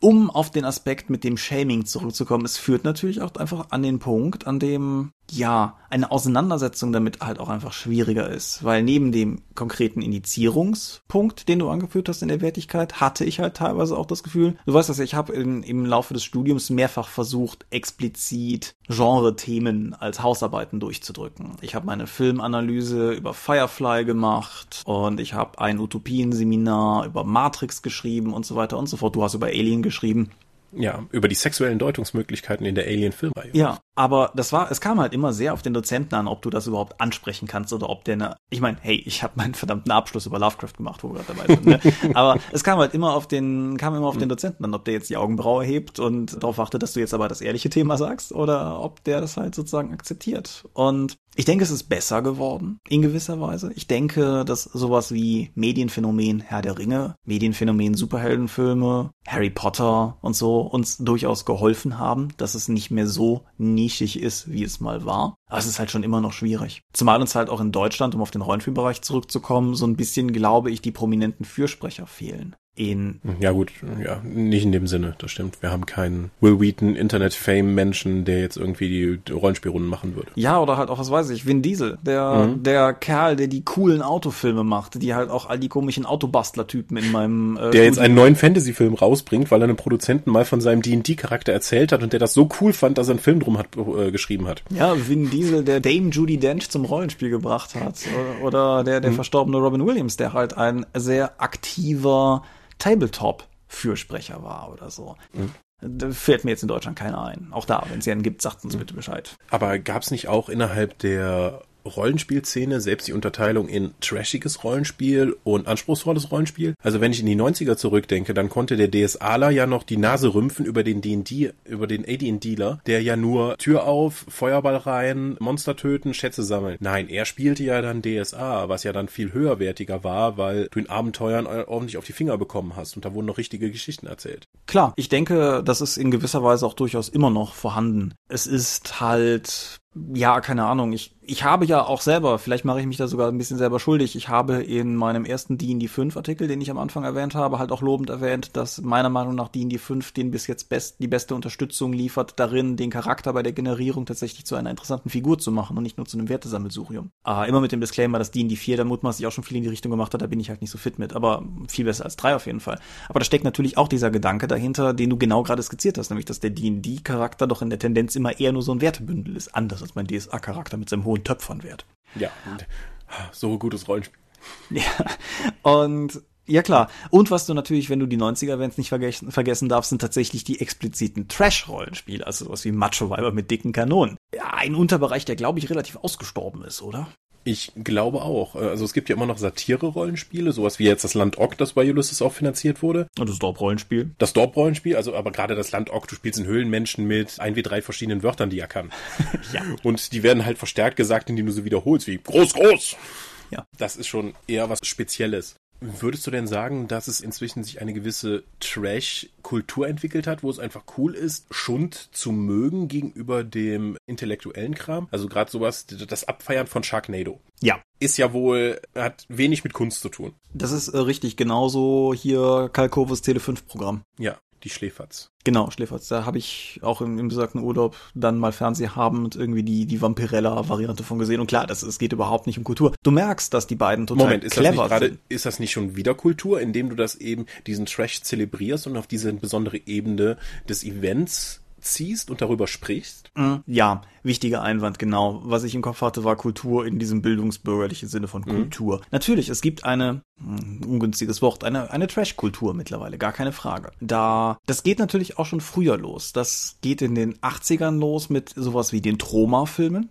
um auf den Aspekt mit dem Shaming zurückzukommen, es führt natürlich auch einfach an den Punkt, an dem ja, eine Auseinandersetzung damit halt auch einfach schwieriger ist, weil neben dem konkreten Indizierungspunkt, den du angeführt hast in der Wertigkeit, hatte ich halt teilweise auch das Gefühl, du weißt das, ich habe im Laufe des Studiums mehrfach versucht, explizit Genre-Themen als Hausarbeiten durchzudrücken. Ich habe meine Filmanalyse über Firefly gemacht und ich habe ein Utopien-Seminar über Matrix geschrieben und so weiter und so fort. Du hast über Alien geschrieben. Ja, über die sexuellen Deutungsmöglichkeiten in der Alien-Filmreihe. Ja, aber das war, es kam halt immer sehr auf den Dozenten an, ob du das überhaupt ansprechen kannst oder ob der eine, ich meine, hey, ich habe meinen verdammten Abschluss über Lovecraft gemacht, wo wir gerade dabei sind, ne? aber es kam halt immer auf den, kam immer auf den Dozenten an, ob der jetzt die Augenbraue hebt und darauf achtet, dass du jetzt aber das ehrliche Thema sagst oder ob der das halt sozusagen akzeptiert. Und ich denke, es ist besser geworden, in gewisser Weise. Ich denke, dass sowas wie Medienphänomen Herr der Ringe, Medienphänomen Superheldenfilme, Harry Potter und so uns durchaus geholfen haben, dass es nicht mehr so nischig ist, wie es mal war. Aber es ist halt schon immer noch schwierig. Zumal uns halt auch in Deutschland, um auf den Rollenspielbereich zurückzukommen, so ein bisschen, glaube ich, die prominenten Fürsprecher fehlen in. Ja gut, ja, nicht in dem Sinne, das stimmt. Wir haben keinen Will Wheaton Internet-Fame-Menschen, der jetzt irgendwie die Rollenspielrunden machen würde. Ja, oder halt auch, was weiß ich, Vin Diesel, der, mhm. der Kerl, der die coolen Autofilme macht, die halt auch all die komischen Autobastler-Typen in meinem äh, Der jetzt einen neuen Fantasy-Film rausbringt, weil er einem Produzenten mal von seinem D&D-Charakter erzählt hat und der das so cool fand, dass er einen Film drum hat, äh, geschrieben hat. Ja, Vin Diesel, der Dame Judy Dench zum Rollenspiel gebracht hat. Oder der, der mhm. verstorbene Robin Williams, der halt ein sehr aktiver Tabletop-Fürsprecher war oder so. Mhm. Da fällt mir jetzt in Deutschland keiner ein. Auch da, wenn es einen gibt, sagt uns mhm. bitte Bescheid. Aber gab es nicht auch innerhalb der Rollenspielszene, selbst die Unterteilung in trashiges Rollenspiel und anspruchsvolles Rollenspiel. Also wenn ich in die 90er zurückdenke, dann konnte der DSAler ja noch die Nase rümpfen über den D&D, über den AD&Dealer, der ja nur Tür auf, Feuerball rein, Monster töten, Schätze sammeln. Nein, er spielte ja dann DSA, was ja dann viel höherwertiger war, weil du in Abenteuern ordentlich auf die Finger bekommen hast und da wurden noch richtige Geschichten erzählt. Klar, ich denke, das ist in gewisser Weise auch durchaus immer noch vorhanden. Es ist halt Ja, keine Ahnung. Ich, ich habe ja auch selber, vielleicht mache ich mich da sogar ein bisschen selber schuldig. Ich habe in meinem ersten D&D 5 Artikel, den ich am Anfang erwähnt habe, halt auch lobend erwähnt, dass meiner Meinung nach D&D 5 den bis jetzt best, die beste Unterstützung liefert, darin den Charakter bei der Generierung tatsächlich zu einer interessanten Figur zu machen und nicht nur zu einem Wertesammelsurium. Ah, immer mit dem Disclaimer, dass D&D 4 da mutmaßlich auch schon viel in die Richtung gemacht hat, da bin ich halt nicht so fit mit, aber viel besser als 3 auf jeden Fall. Aber da steckt natürlich auch dieser Gedanke dahinter, den du genau gerade skizziert hast, nämlich dass der D&D-Charakter doch in der Tendenz immer eher nur so ein Wertebündel ist, anders als mein DSA-Charakter mit seinem hohen Töpfernwert. Ja, so gutes Rollenspiel. Ja, und ja klar. Und was du natürlich, wenn du die 90er-Events nicht vergessen, vergessen darfst, sind tatsächlich die expliziten Trash-Rollenspiele, also sowas wie Macho-Weiber mit dicken Kanonen. Ja, ein Unterbereich, der glaube ich relativ ausgestorben ist, oder? Ich glaube auch. Also es gibt ja immer noch Satire-Rollenspiele, sowas wie jetzt das Land Ock, das bei Ulysses auch finanziert wurde. Und das Dorp-Rollenspiel. Das Dorp-Rollenspiel, also aber gerade das Land Ock, du spielst einen Höhlenmenschen mit ein wie drei verschiedenen Wörtern, die er kann. ja. Und die werden halt verstärkt gesagt, indem du sie wiederholst, wie groß, groß. Ja. Das ist schon eher was Spezielles. Würdest du denn sagen, dass es inzwischen sich eine gewisse Trash-Kultur entwickelt hat, wo es einfach cool ist, Schund zu mögen gegenüber dem intellektuellen Kram? Also gerade sowas, das Abfeiern von Sharknado. Ja. Ist ja wohl, hat wenig mit Kunst zu tun. Das ist äh, richtig, genauso hier Kalkovus Tele 5 Programm. Ja die Schläferz. Genau, Schläferz. Da habe ich auch im, im besagten Urlaub dann mal Fernsehhabend irgendwie die, die Vampirella-Variante von gesehen. Und klar, das, es geht überhaupt nicht um Kultur. Du merkst, dass die beiden total Moment, ist clever das nicht grade, sind. Ist das nicht schon wieder Kultur, indem du das eben, diesen Trash zelebrierst und auf diese besondere Ebene des Events ziehst und darüber sprichst? Mm, Ja, wichtiger Einwand, genau. Was ich im Kopf hatte, war Kultur in diesem bildungsbürgerlichen Sinne von Kultur. Natürlich, es gibt eine, hm, ungünstiges Wort, eine, eine Trash-Kultur mittlerweile, gar keine Frage. Da, das geht natürlich auch schon früher los. Das geht in den 80ern los mit sowas wie den Troma-Filmen,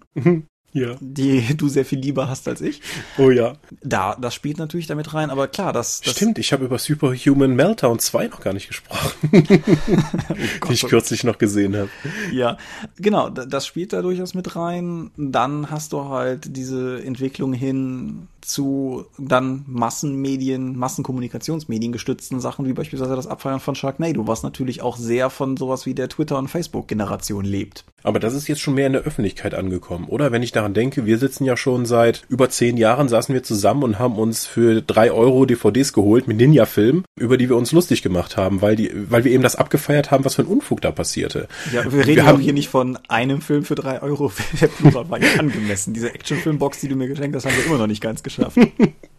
Ja. die du sehr viel lieber hast als ich. Oh ja. Da, das spielt natürlich damit rein, aber klar, das, das Stimmt, ich habe über Superhuman Meltdown 2 noch gar nicht gesprochen, die ich kürzlich noch gesehen habe. Ja, genau, da- das spielt da durchaus mit rein. Dann hast du halt diese Entwicklung hin zu dann Massenmedien, Massenkommunikationsmedien gestützten Sachen, wie beispielsweise das Abfeiern von Sharknado, was natürlich auch sehr von sowas wie der Twitter- und Facebook-Generation lebt. Aber das ist jetzt schon mehr in der Öffentlichkeit angekommen, oder? Wenn ich daran denke, wir sitzen ja schon seit über zehn Jahren, saßen wir zusammen und haben uns für drei Euro DVDs geholt mit Ninja-Filmen, über die wir uns lustig gemacht haben, weil die, weil wir eben das abgefeiert haben, was für ein Unfug da passierte. Ja, wir reden Wir haben- auch hier nicht von einem Film für drei Euro. Der Plural war ja angemessen. Diese Actionfilmbox, die du mir geschenkt hast, haben wir immer noch nicht ganz geschafft. Stuff.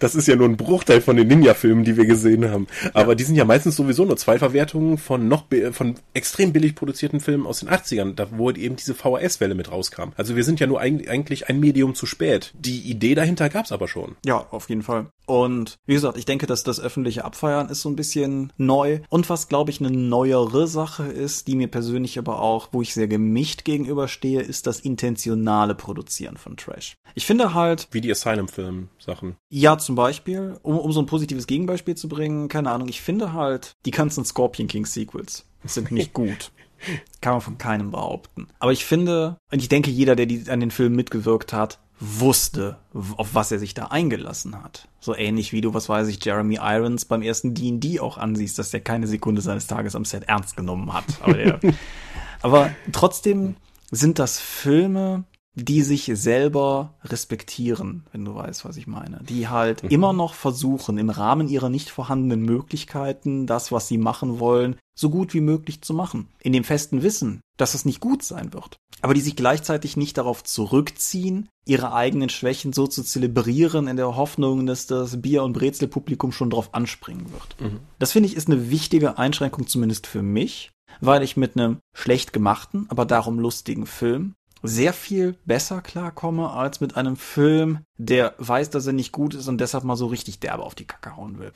Das ist ja nur ein Bruchteil von den Ninja-Filmen, die wir gesehen haben. Aber die sind ja meistens sowieso nur zwei Verwertungen von noch von extrem billig produzierten Filmen aus den 80ern, da wo eben diese VHS-Welle mit rauskam. Also wir sind ja nur eig- eigentlich ein Medium zu spät. Die Idee dahinter gab's aber schon. Ja, auf jeden Fall. Und wie gesagt, ich denke, dass das öffentliche Abfeiern ist so ein bisschen neu. Und was, glaube ich, eine neuere Sache ist, die mir persönlich aber auch, wo ich sehr gemischt gegenüberstehe, ist das intentionale Produzieren von Trash. Ich finde halt, Wie die Asylum-Film-Sachen. Ja, zum Beispiel, um, um so ein positives Gegenbeispiel zu bringen, keine Ahnung, ich finde halt, die ganzen Scorpion King Sequels sind nicht gut. Kann man von keinem behaupten. Aber ich finde, und ich denke, jeder, der die, an den Film mitgewirkt hat, wusste, auf was er sich da eingelassen hat. So ähnlich wie du, was weiß ich, Jeremy Irons beim ersten D&D auch ansiehst, dass der keine Sekunde seines Tages am Set ernst genommen hat. Aber, der, aber trotzdem sind das Filme, die sich selber respektieren, wenn du weißt, was ich meine. Die halt immer noch versuchen, im Rahmen ihrer nicht vorhandenen Möglichkeiten, das, was sie machen wollen, so gut wie möglich zu machen. In dem festen Wissen, dass es nicht gut sein wird. Aber die sich gleichzeitig nicht darauf zurückziehen, ihre eigenen Schwächen so zu zelebrieren, in der Hoffnung, dass das Bier- und Brezelpublikum schon drauf anspringen wird. Das finde ich ist eine wichtige Einschränkung, zumindest für mich, weil ich mit einem schlecht gemachten, aber darum lustigen Film sehr viel besser klarkomme als mit einem Film, der weiß, dass er nicht gut ist und deshalb mal so richtig derbe auf die Kacke hauen will.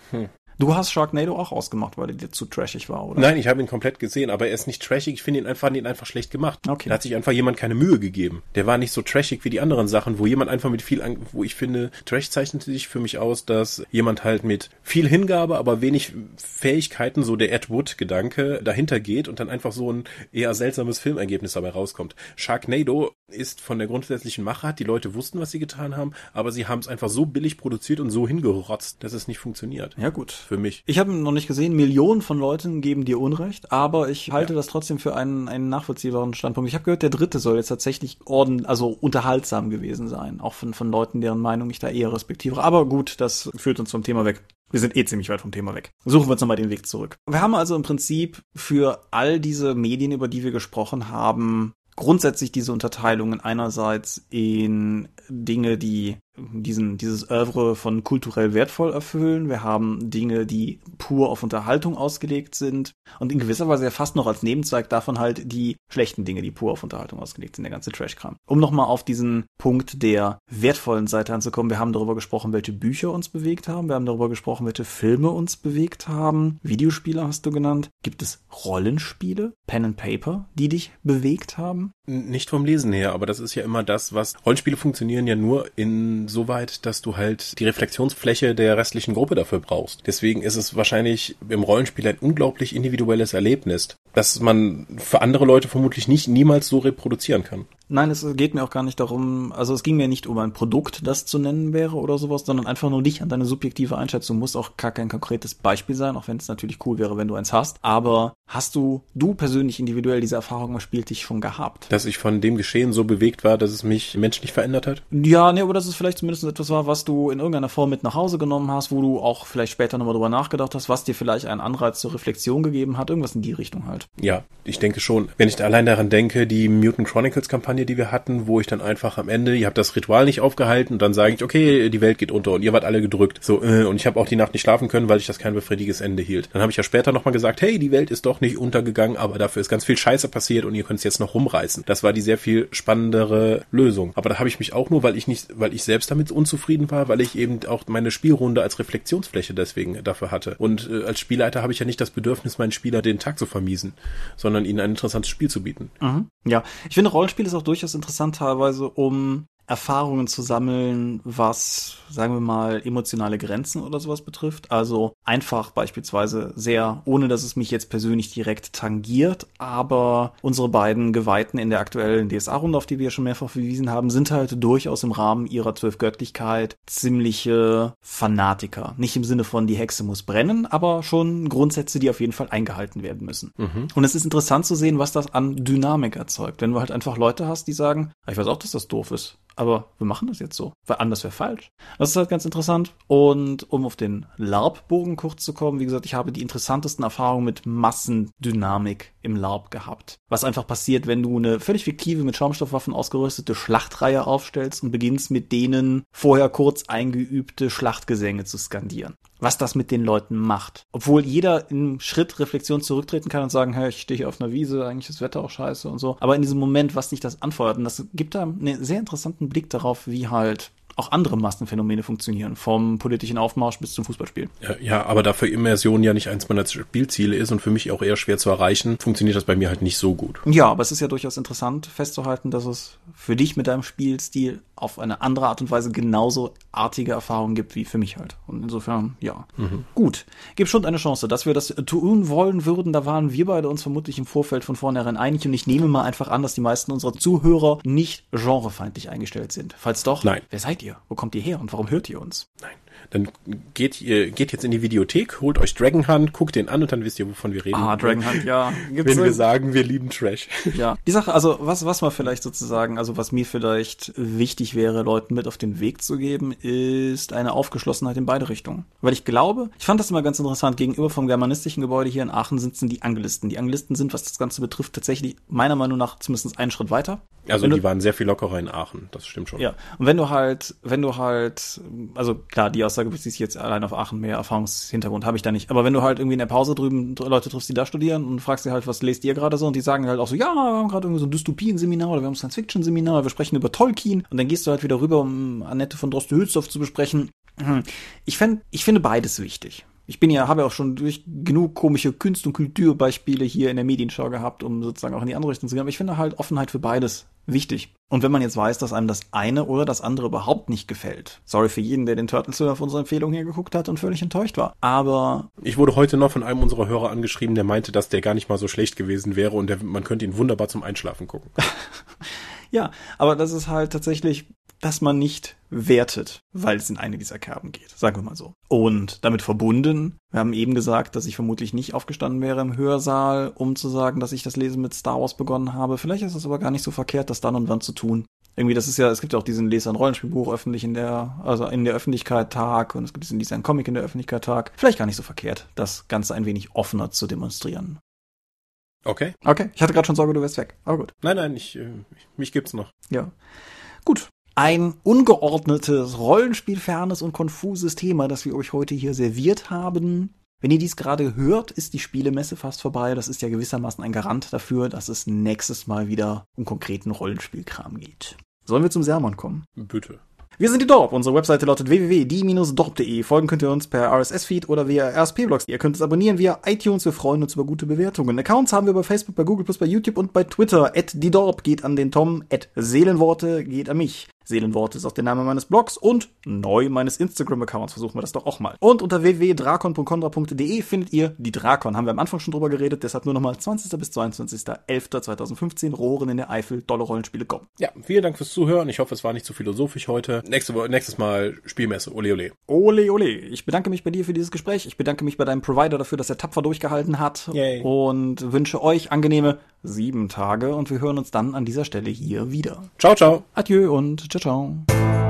Du hast Sharknado auch ausgemacht, weil er dir zu trashig war, oder? Nein, ich habe ihn komplett gesehen, aber er ist nicht trashig. Ich finde ihn einfach, ihn einfach schlecht gemacht. Okay. Da hat sich einfach jemand keine Mühe gegeben. Der war nicht so trashig wie die anderen Sachen, wo jemand einfach mit viel, wo ich finde, Trash zeichnete sich für mich aus, dass jemand halt mit viel Hingabe, aber wenig Fähigkeiten, so der Ed Wood-Gedanke, dahinter geht und dann einfach so ein eher seltsames Filmergebnis dabei rauskommt. Sharknado ist von der grundsätzlichen Machart. Die Leute wussten, was sie getan haben, aber sie haben es einfach so billig produziert und so hingerotzt, dass es nicht funktioniert. Ja, gut. Für mich. Ich habe noch nicht gesehen, Millionen von Leuten geben dir Unrecht, aber ich halte ja. das trotzdem für einen, einen nachvollziehbaren Standpunkt. Ich habe gehört, der dritte soll jetzt tatsächlich orden, also unterhaltsam gewesen sein. Auch von, von Leuten, deren Meinung ich da eher respektiere. Aber gut, das führt uns zum Thema weg. Wir sind eh ziemlich weit vom Thema weg. Suchen wir uns nochmal den Weg zurück. Wir haben also im Prinzip für all diese Medien, über die wir gesprochen haben, grundsätzlich diese Unterteilungen einerseits in Dinge, die diesen, dieses Oeuvre von kulturell wertvoll erfüllen. Wir haben Dinge, die pur auf Unterhaltung ausgelegt sind. Und in gewisser Weise ja fast noch als Nebenzweig davon halt die schlechten Dinge, die pur auf Unterhaltung ausgelegt sind, der ganze Trashkram. Um nochmal auf diesen Punkt der wertvollen Seite anzukommen, wir haben darüber gesprochen, welche Bücher uns bewegt haben. Wir haben darüber gesprochen, welche Filme uns bewegt haben. Videospiele hast du genannt. Gibt es Rollenspiele, Pen and Paper, die dich bewegt haben? Nicht vom Lesen her, aber das ist ja immer das, was Rollenspiele funktionieren ja nur in insoweit, dass du halt die Reflexionsfläche der restlichen Gruppe dafür brauchst. Deswegen ist es wahrscheinlich im Rollenspiel ein unglaublich individuelles Erlebnis, das man für andere Leute vermutlich nicht niemals so reproduzieren kann. Nein, es geht mir auch gar nicht darum, also es ging mir nicht um ein Produkt, das zu nennen wäre oder sowas, sondern einfach nur dich an deine subjektive Einschätzung. Muss auch gar kein konkretes Beispiel sein, auch wenn es natürlich cool wäre, wenn du eins hast. Aber hast du, du persönlich individuell diese Erfahrung Spiel dich schon gehabt? Dass ich von dem Geschehen so bewegt war, dass es mich menschlich verändert hat? Ja, nee, aber dass es vielleicht zumindest etwas war, was du in irgendeiner Form mit nach Hause genommen hast, wo du auch vielleicht später nochmal drüber nachgedacht hast, was dir vielleicht einen Anreiz zur Reflexion gegeben hat, irgendwas in die Richtung halt. Ja, ich denke schon. Wenn ich allein daran denke, die Mutant Chronicles Kampagne, die wir hatten, wo ich dann einfach am Ende, ihr habt das Ritual nicht aufgehalten und dann sage ich, okay, die Welt geht unter und ihr wart alle gedrückt. So, äh, und ich habe auch die Nacht nicht schlafen können, weil ich das kein befriediges Ende hielt. Dann habe ich ja später nochmal gesagt, hey, die Welt ist doch nicht untergegangen, aber dafür ist ganz viel Scheiße passiert und ihr könnt es jetzt noch rumreißen. Das war die sehr viel spannendere Lösung. Aber da habe ich mich auch nur, weil ich nicht, weil ich selbst damit unzufrieden war, weil ich eben auch meine Spielrunde als Reflexionsfläche deswegen dafür hatte. Und äh, als Spielleiter habe ich ja nicht das Bedürfnis, meinen Spieler den Tag zu vermiesen, sondern ihnen ein interessantes Spiel zu bieten. Mhm. Ja, ich finde Rollenspiel ist auch durchaus interessant teilweise, um Erfahrungen zu sammeln, was, sagen wir mal, emotionale Grenzen oder sowas betrifft. Also einfach beispielsweise sehr, ohne dass es mich jetzt persönlich direkt tangiert, aber unsere beiden Geweihten in der aktuellen DSA-Runde, auf die wir schon mehrfach verwiesen haben, sind halt durchaus im Rahmen ihrer Zwölfgöttlichkeit ziemliche Fanatiker. Nicht im Sinne von die Hexe muss brennen, aber schon Grundsätze, die auf jeden Fall eingehalten werden müssen. Mhm. Und es ist interessant zu sehen, was das an Dynamik erzeugt. Wenn du halt einfach Leute hast, die sagen, ich weiß auch, dass das doof ist aber wir machen das jetzt so, weil anders wäre falsch. Das ist halt ganz interessant. Und um auf den LARP-Bogen kurz zu kommen, wie gesagt, ich habe die interessantesten Erfahrungen mit Massendynamik im LARP gehabt. Was einfach passiert, wenn du eine völlig fiktive, mit Schaumstoffwaffen ausgerüstete Schlachtreihe aufstellst und beginnst mit denen vorher kurz eingeübte Schlachtgesänge zu skandieren was das mit den Leuten macht. Obwohl jeder im Schritt Reflexion zurücktreten kann und sagen, hey, ich stehe hier auf einer Wiese, eigentlich ist das Wetter auch scheiße und so. Aber in diesem Moment, was sich das anfeuert, und das gibt da einen sehr interessanten Blick darauf, wie halt auch andere Massenphänomene funktionieren, vom politischen Aufmarsch bis zum Fußballspiel. Ja, ja, aber da für Immersion ja nicht eins meiner Spielziele ist und für mich auch eher schwer zu erreichen, funktioniert das bei mir halt nicht so gut. Ja, aber es ist ja durchaus interessant festzuhalten, dass es für dich mit deinem Spielstil auf eine andere Art und Weise genauso artige Erfahrungen gibt wie für mich halt. Und insofern, ja. Mhm. Gut. Gibt schon eine Chance, dass wir das tun wollen würden. Da waren wir beide uns vermutlich im Vorfeld von vornherein einig und ich nehme mal einfach an, dass die meisten unserer Zuhörer nicht genrefeindlich eingestellt sind. Falls doch, Nein. wer seid ihr? Wo kommt ihr her und warum hört ihr uns? Nein dann geht ihr geht jetzt in die Videothek, holt euch Dragonhunt, guckt den an und dann wisst ihr, wovon wir reden. Ah, Dragonhunt, ja. Gibt's Wenn wir sagen, wir lieben Trash. Ja. Die Sache, also was was man vielleicht sozusagen, also was mir vielleicht wichtig wäre, Leuten mit auf den Weg zu geben, ist eine Aufgeschlossenheit in beide Richtungen. Weil ich glaube, ich fand das immer ganz interessant, gegenüber vom germanistischen Gebäude hier in Aachen sitzen die Angelisten. Die Angelisten sind, was das Ganze betrifft, tatsächlich meiner Meinung nach zumindest einen Schritt weiter. Also wenn die du, waren sehr viel lockerer in Aachen, das stimmt schon. Ja. Und wenn du halt, wenn du halt, also klar, die Aussage bezieht sich jetzt allein auf Aachen, mehr Erfahrungshintergrund habe ich da nicht. Aber wenn du halt irgendwie in der Pause drüben Leute triffst, die da studieren und fragst sie halt, was lest ihr gerade so und die sagen halt auch so, ja, wir haben gerade irgendwie so ein Dystopien-Seminar oder wir haben ein Science-Fiction-Seminar, wir sprechen über Tolkien und dann gehst du halt wieder rüber, um Annette von Droste-Hülsdorf zu besprechen. Ich, fänd, ich finde beides wichtig. Ich bin ja, habe ja auch schon durch genug komische Kunst- und Kulturbeispiele hier in der Medienschau gehabt, um sozusagen auch in die andere Richtung zu gehen. Aber ich finde halt Offenheit für beides wichtig. Und wenn man jetzt weiß, dass einem das eine oder das andere überhaupt nicht gefällt, sorry für jeden, der den Turtles auf unsere Empfehlung hier geguckt hat und völlig enttäuscht war. Aber ich wurde heute noch von einem unserer Hörer angeschrieben, der meinte, dass der gar nicht mal so schlecht gewesen wäre und der, man könnte ihn wunderbar zum Einschlafen gucken. Ja, aber das ist halt tatsächlich, dass man nicht wertet, weil es in eine dieser Kerben geht, sagen wir mal so. Und damit verbunden, wir haben eben gesagt, dass ich vermutlich nicht aufgestanden wäre im Hörsaal, um zu sagen, dass ich das Lesen mit Star Wars begonnen habe. Vielleicht ist es aber gar nicht so verkehrt, das dann und wann zu tun. Irgendwie, das ist ja, es gibt ja auch diesen Leser ein Rollenspielbuch öffentlich in der, also in der Öffentlichkeit Tag und es gibt diesen Leser ein Comic in der Öffentlichkeit Tag. Vielleicht gar nicht so verkehrt, das Ganze ein wenig offener zu demonstrieren. Okay. Okay, ich hatte gerade schon Sorge, du wärst weg, aber gut. Nein, nein, ich, äh, mich gibt's noch. Ja. Gut. Ein ungeordnetes, rollenspielfernes und konfuses Thema, das wir euch heute hier serviert haben. Wenn ihr dies gerade hört, ist die Spielemesse fast vorbei. Das ist ja gewissermaßen ein Garant dafür, dass es nächstes Mal wieder um konkreten Rollenspielkram geht. Sollen wir zum Sermon kommen? Bitte. Wir sind die Dorp. Unsere Webseite lautet www.die-dorp.de. Folgen könnt ihr uns per RSS-Feed oder via RSP-Blogs. Ihr könnt es abonnieren via iTunes. Wir freuen uns über gute Bewertungen. Accounts haben wir bei Facebook, bei Google+, bei YouTube und bei Twitter. At die Dorp geht an den Tom. At Seelenworte geht an mich. Seelenworte ist auch der Name meines Blogs und neu meines Instagram-Accounts. Versuchen wir das doch auch mal. Und unter www.drakon.contra.de findet ihr die Drakon. Haben wir am Anfang schon drüber geredet, deshalb nur nochmal 20. bis 22.11.2015 Rohren in der Eifel, dolle Rollenspiele kommen. Ja, vielen Dank fürs Zuhören. Ich hoffe, es war nicht zu philosophisch heute. Nächste, nächstes Mal Spielmesse. Ole, ole. Ole, ole. Ich bedanke mich bei dir für dieses Gespräch. Ich bedanke mich bei deinem Provider dafür, dass er tapfer durchgehalten hat. Yay. Und wünsche euch angenehme sieben Tage und wir hören uns dann an dieser Stelle hier wieder. Ciao, ciao. Adieu und Ciao, ciao.